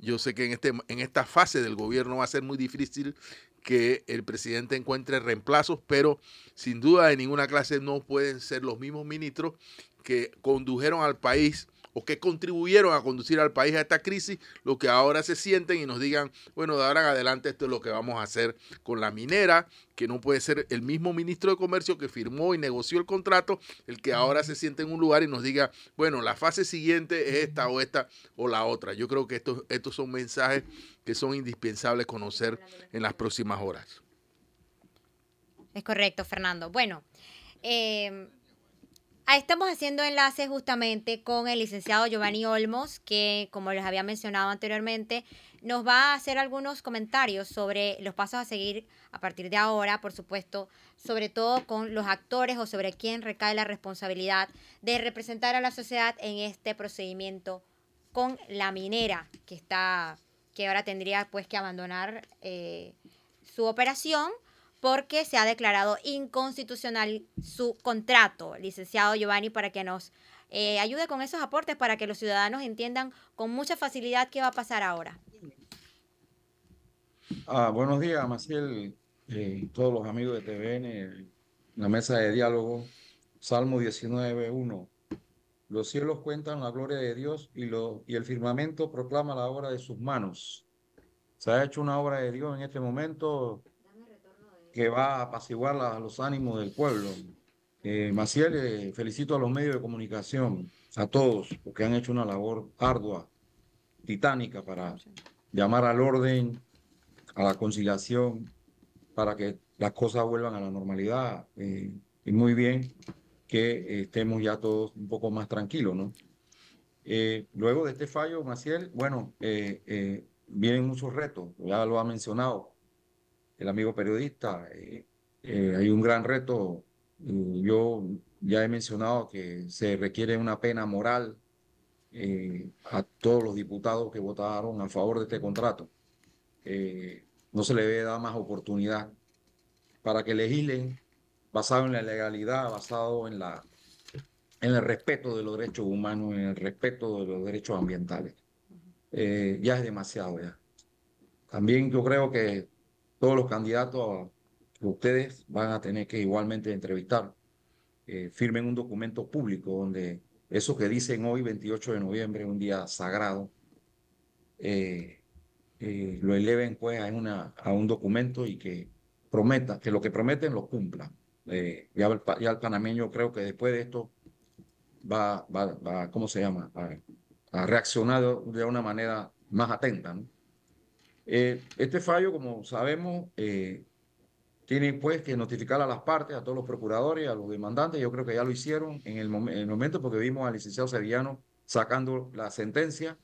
Yo sé que en, este, en esta fase del gobierno va a ser muy difícil que el presidente encuentre reemplazos, pero sin duda de ninguna clase no pueden ser los mismos ministros que condujeron al país o que contribuyeron a conducir al país a esta crisis, lo que ahora se sienten y nos digan, bueno, de ahora en adelante esto es lo que vamos a hacer con la minera, que no puede ser el mismo ministro de Comercio que firmó y negoció el contrato, el que ahora se siente en un lugar y nos diga, bueno, la fase siguiente es esta o esta o la otra. Yo creo que estos, estos son mensajes que son indispensables conocer en las próximas horas. Es correcto, Fernando. Bueno, eh, Estamos haciendo enlace justamente con el licenciado Giovanni Olmos, que como les había mencionado anteriormente, nos va a hacer algunos comentarios sobre los pasos a seguir a partir de ahora, por supuesto, sobre todo con los actores o sobre quién recae la responsabilidad de representar a la sociedad en este procedimiento con la minera que está, que ahora tendría pues que abandonar eh, su operación porque se ha declarado inconstitucional su contrato, licenciado Giovanni, para que nos eh, ayude con esos aportes para que los ciudadanos entiendan con mucha facilidad qué va a pasar ahora. Ah, buenos días, Maciel, eh, todos los amigos de TVN, la mesa de diálogo, Salmo 19.1. Los cielos cuentan la gloria de Dios y, lo, y el firmamento proclama la obra de sus manos. Se ha hecho una obra de Dios en este momento que va a apaciguar los ánimos del pueblo. Eh, Maciel, eh, felicito a los medios de comunicación, a todos, porque han hecho una labor ardua, titánica para llamar al orden, a la conciliación, para que las cosas vuelvan a la normalidad. Eh, y muy bien que estemos ya todos un poco más tranquilos, ¿no? luego de este fallo, Maciel, bueno, vienen muchos retos, ya lo ha mencionado el amigo periodista. Eh, eh, hay un gran reto. yo ya he mencionado que se requiere una pena moral eh, a todos los diputados que votaron a favor de este contrato. no se le debe dar más oportunidad para que legislen basado en la legalidad, basado en, la, en el respeto de los derechos humanos, en el respeto de los derechos ambientales. ya es demasiado ya. También yo creo que todos los candidatos que ustedes van a tener que igualmente entrevistar, eh, firmen un documento público donde eso que dicen hoy, 28 de noviembre, un día sagrado, eh, eh, lo eleven pues a, una, a un documento y que prometa, que lo que prometen lo cumplan. ya, el, ya, el, panameño creo que después de esto va, va, va ¿cómo se llama? A, a reaccionar de una manera más atenta. ¿no? Eh, este fallo, como sabemos, eh, tiene pues que notificar a las partes, a todos los procuradores, a los demandantes. Yo creo que ya lo hicieron en el, momento porque vimos al licenciado Sevillano sacando la sentencia.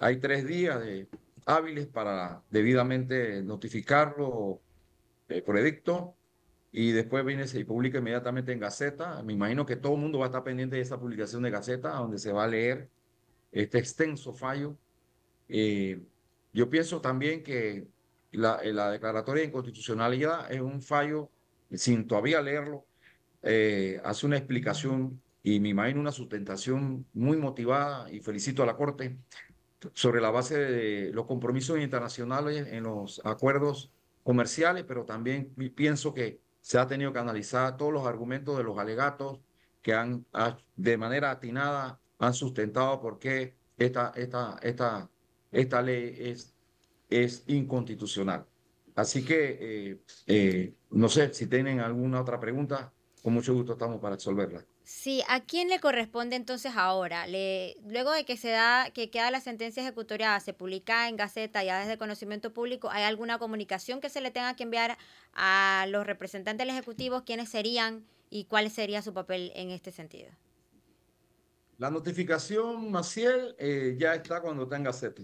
Hay tres días de, hábiles para debidamente notificarlo eh, por edicto y después viene se publica inmediatamente en Gaceta. Me imagino que todo el mundo va a estar pendiente de esa publicación de Gaceta, donde se va a leer este extenso fallo. Eh, yo pienso también que la, eh, la declaratoria de inconstitucionalidad es un fallo, sin todavía leerlo, eh, hace una explicación y me imagino una sustentación muy motivada y felicito a la Corte sobre la base de los compromisos internacionales en los acuerdos comerciales, pero también pienso que se ha tenido que analizar todos los argumentos de los alegatos que han de manera atinada han sustentado por qué esta, esta, esta esta ley es es inconstitucional. Así que, eh, eh, no sé, si tienen alguna otra pregunta, con mucho gusto estamos para resolverla. Sí, ¿a quién le corresponde entonces ahora? Le, luego de que se da, que queda la sentencia ejecutoria, se publica en Gaceta ya desde conocimiento público, ¿hay alguna comunicación que se le tenga que enviar a los representantes del Ejecutivo? ¿Quiénes serían y cuál sería su papel en este sentido? La notificación, Maciel, eh, ya está cuando está en Gaceta.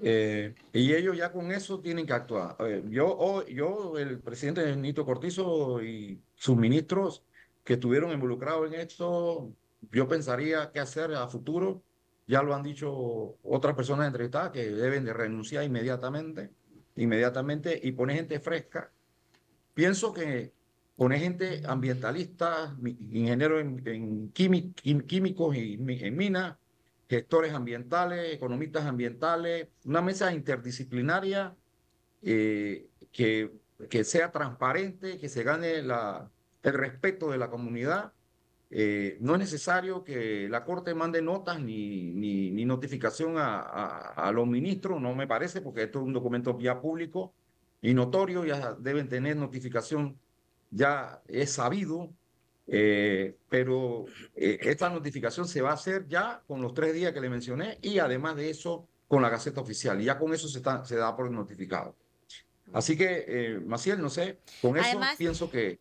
Eh, y ellos ya con eso tienen que actuar. Yo, yo, el presidente Nito Cortizo y sus ministros que estuvieron involucrados en esto, yo pensaría qué hacer a futuro. Ya lo han dicho otras personas entrevistadas que deben de renunciar inmediatamente, inmediatamente y poner gente fresca. Pienso que poner gente ambientalista, ingenieros en, químicos y en minas, gestores ambientales, economistas ambientales, una mesa interdisciplinaria eh, que, que sea transparente, que se gane la, el respeto de la comunidad. Eh, no es necesario que la Corte mande notas ni, ni, notificación a, a, los ministros, no me parece, porque esto es un documento ya público y notorio, ya deben tener notificación, ya es sabido, eh, pero eh, esta notificación se va a hacer ya con los tres días que le mencioné y además de eso con la Gaceta Oficial. Y ya con eso se, está, se da por notificado. Así que, eh, Maciel, no sé, con eso pienso que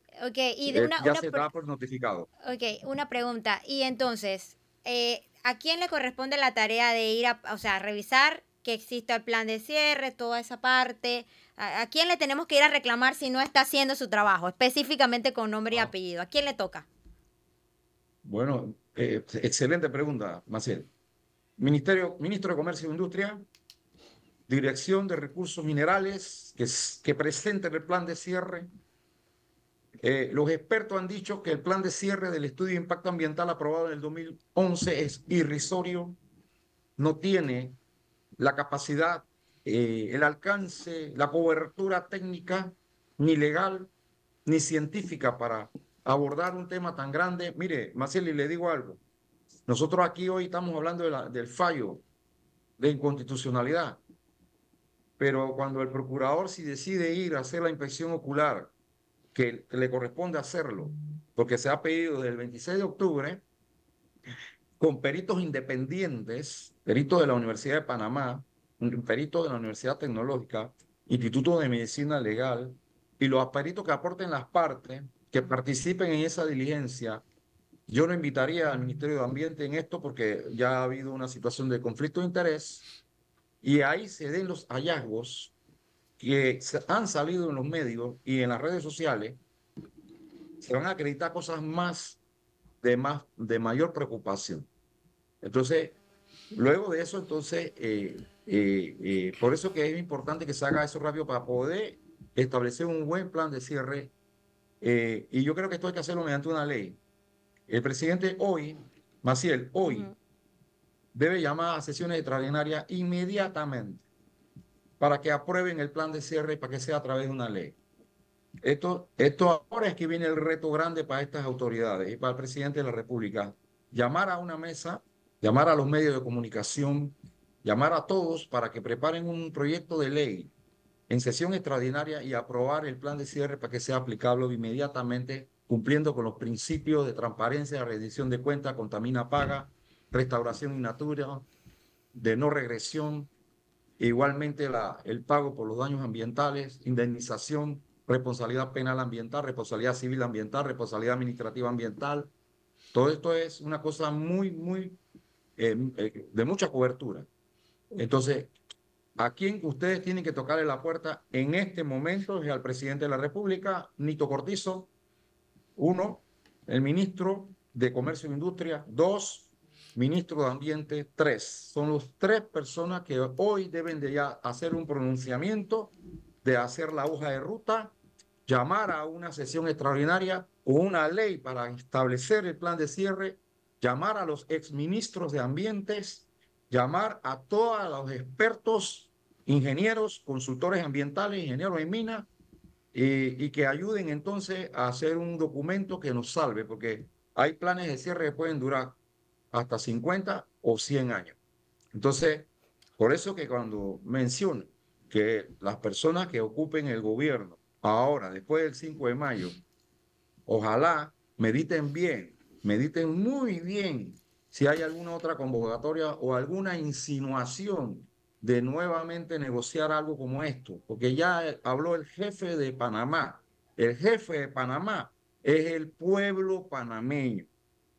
y de una, ya se da por notificado. Ok, una pregunta. Y entonces, ¿a quién le corresponde la tarea de ir a, o sea, revisar que exista el plan de cierre, toda esa parte? ¿A, quién le tenemos que ir a reclamar si no está haciendo su trabajo, específicamente con nombre y ah. apellido? ¿A quién le toca? Bueno, eh, excelente pregunta, Maciel. Ministerio, Ministro de Comercio e Industria, Dirección de Recursos Minerales, que, que presenten el plan de cierre. Eh, los expertos han dicho que el plan de cierre del estudio de impacto ambiental aprobado en el 2011 es irrisorio, no tiene la capacidad eh, el alcance, la cobertura técnica, ni legal, ni científica para abordar un tema tan grande. Mire, Maciel, le digo algo. Nosotros aquí hoy estamos hablando del fallo de inconstitucionalidad, pero cuando el procurador si decide ir a hacer la inspección ocular, que le corresponde hacerlo, porque se ha pedido desde el 26 de octubre, con peritos independientes, peritos de la Universidad de Panamá, un perito de la Universidad Tecnológica, Instituto de Medicina Legal, y los peritos que aporten las partes, que participen en esa diligencia. Yo no invitaría al Ministerio de Ambiente en esto porque ya ha habido una situación de conflicto de interés y ahí se den los hallazgos que han salido en los medios y en las redes sociales, se van a acreditar cosas más de, más, de mayor preocupación. Entonces, luego de eso, entonces, eh, eh, eh, por eso que es importante que se haga eso rápido para poder establecer un buen plan de cierre. Eh, y yo creo que esto hay que hacerlo mediante una ley. El presidente hoy, Maciel, hoy, debe llamar a sesiones extraordinarias inmediatamente para que aprueben el plan de cierre para que sea a través de una ley. Esto, esto ahora es que viene el reto grande para estas autoridades y para el presidente de la República. Llamar a una mesa, llamar a los medios de comunicación, llamar a todos para que preparen un proyecto de ley en sesión extraordinaria y aprobar el plan de cierre para que sea aplicable inmediatamente, cumpliendo con los principios de transparencia, rendición de cuentas, contamina paga, restauración y natura, de no regresión, igualmente la, el pago por los daños ambientales, indemnización, responsabilidad penal ambiental, responsabilidad civil ambiental, responsabilidad administrativa ambiental. Todo esto es una cosa muy, muy, eh, eh, de mucha cobertura. Entonces, a quien ustedes tienen que tocarle la puerta en este momento es al presidente de la República, Nito Cortizo. Uno, el ministro de Comercio e Industria. Dos, ministro de Ambiente. Tres. Son las tres personas que hoy deben de ya hacer un pronunciamiento, de hacer la hoja de ruta, llamar a una sesión extraordinaria o una ley para establecer el plan de cierre, llamar a los exministros de Ambientes llamar a todos los expertos, ingenieros, consultores ambientales, ingenieros en minas, y, que ayuden entonces a hacer un documento que nos salve, porque hay planes de cierre que pueden durar hasta 50 o 100 años. Entonces, por eso que cuando menciono que las personas que ocupen el gobierno ahora, después del 5 de mayo, ojalá mediten bien, mediten muy bien si hay alguna otra convocatoria o alguna insinuación de nuevamente negociar algo como esto, porque ya habló el jefe de Panamá. El jefe de Panamá es el pueblo panameño,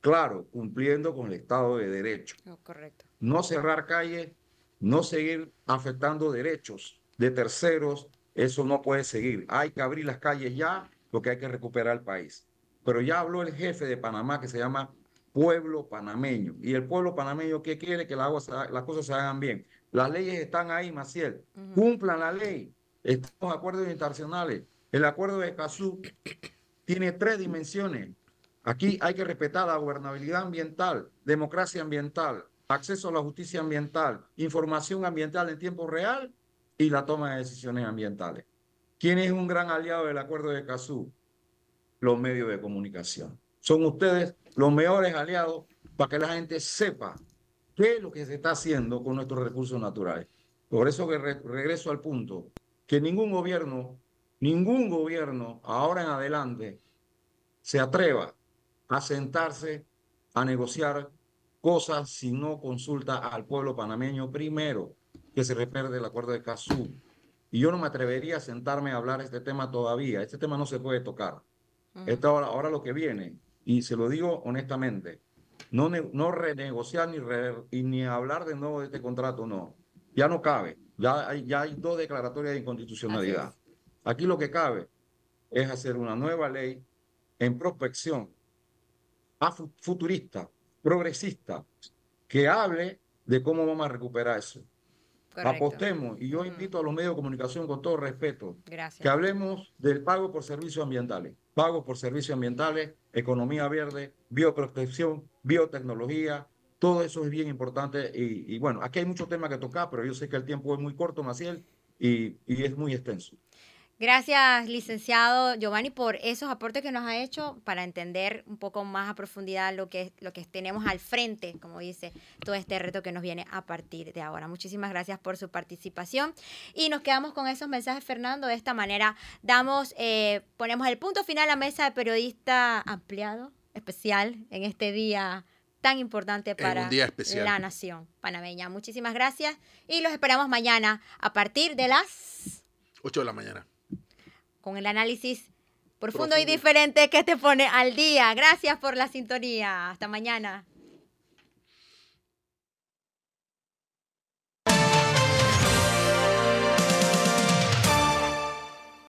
claro, cumpliendo con el Estado de Derecho. correcto. No cerrar calles, no seguir afectando derechos de terceros, eso no puede seguir. Hay que abrir las calles ya porque hay que recuperar el país. Pero ya habló el jefe de Panamá que se llama pueblo panameño. Y el pueblo panameño, ¿qué quiere? Que las cosas se hagan bien. Las leyes están ahí, Maciel. Cumplan la ley. Estamos acuerdos internacionales. El acuerdo de Escazú tiene tres dimensiones. Aquí hay que respetar la gobernabilidad ambiental, democracia ambiental, acceso a la justicia ambiental, información ambiental en tiempo real y la toma de decisiones ambientales. ¿Quién es un gran aliado del acuerdo de Escazú? Los medios de comunicación. Son ustedes los mejores aliados para que la gente sepa qué es lo que se está haciendo con nuestros recursos naturales. Por eso regreso al punto, que ningún gobierno, ningún gobierno ahora en adelante se atreva a sentarse a negociar cosas si no consulta al pueblo panameño primero, que se reperde el acuerdo de Cazú. Y yo no me atrevería a sentarme a hablar este tema todavía. Este tema no se puede tocar. Ahora, ahora lo que viene, y se lo digo honestamente, no, no renegociar ni, ni hablar de nuevo de este contrato, no. Ya no cabe. Ya hay, ya hay dos declaratorias de inconstitucionalidad. Aquí lo que cabe es hacer una nueva ley en prospección futurista, progresista, que hable de cómo vamos a recuperar eso. Apostemos, y yo invito a los medios de comunicación con todo respeto, que hablemos del pago por servicios ambientales, pago por servicios ambientales, economía verde, bioprotección, biotecnología, todo eso es bien importante. Y, bueno, aquí hay muchos temas que tocar, pero yo sé que el tiempo es muy corto, Maciel, y es muy extenso. Gracias, licenciado Giovanni, por esos aportes que nos ha hecho para entender un poco más a profundidad lo que, lo que tenemos al frente, como dice, todo este reto que nos viene a partir de ahora. Muchísimas gracias por su participación y nos quedamos con esos mensajes, Fernando. De esta manera damos, eh, ponemos el punto final a la mesa de periodista ampliado, especial, en este día tan importante para la nación panameña. Muchísimas gracias y los esperamos mañana a partir de las 8 de la mañana con el análisis profundo, profundo y diferente que te pone al día. Gracias por la sintonía. Hasta mañana.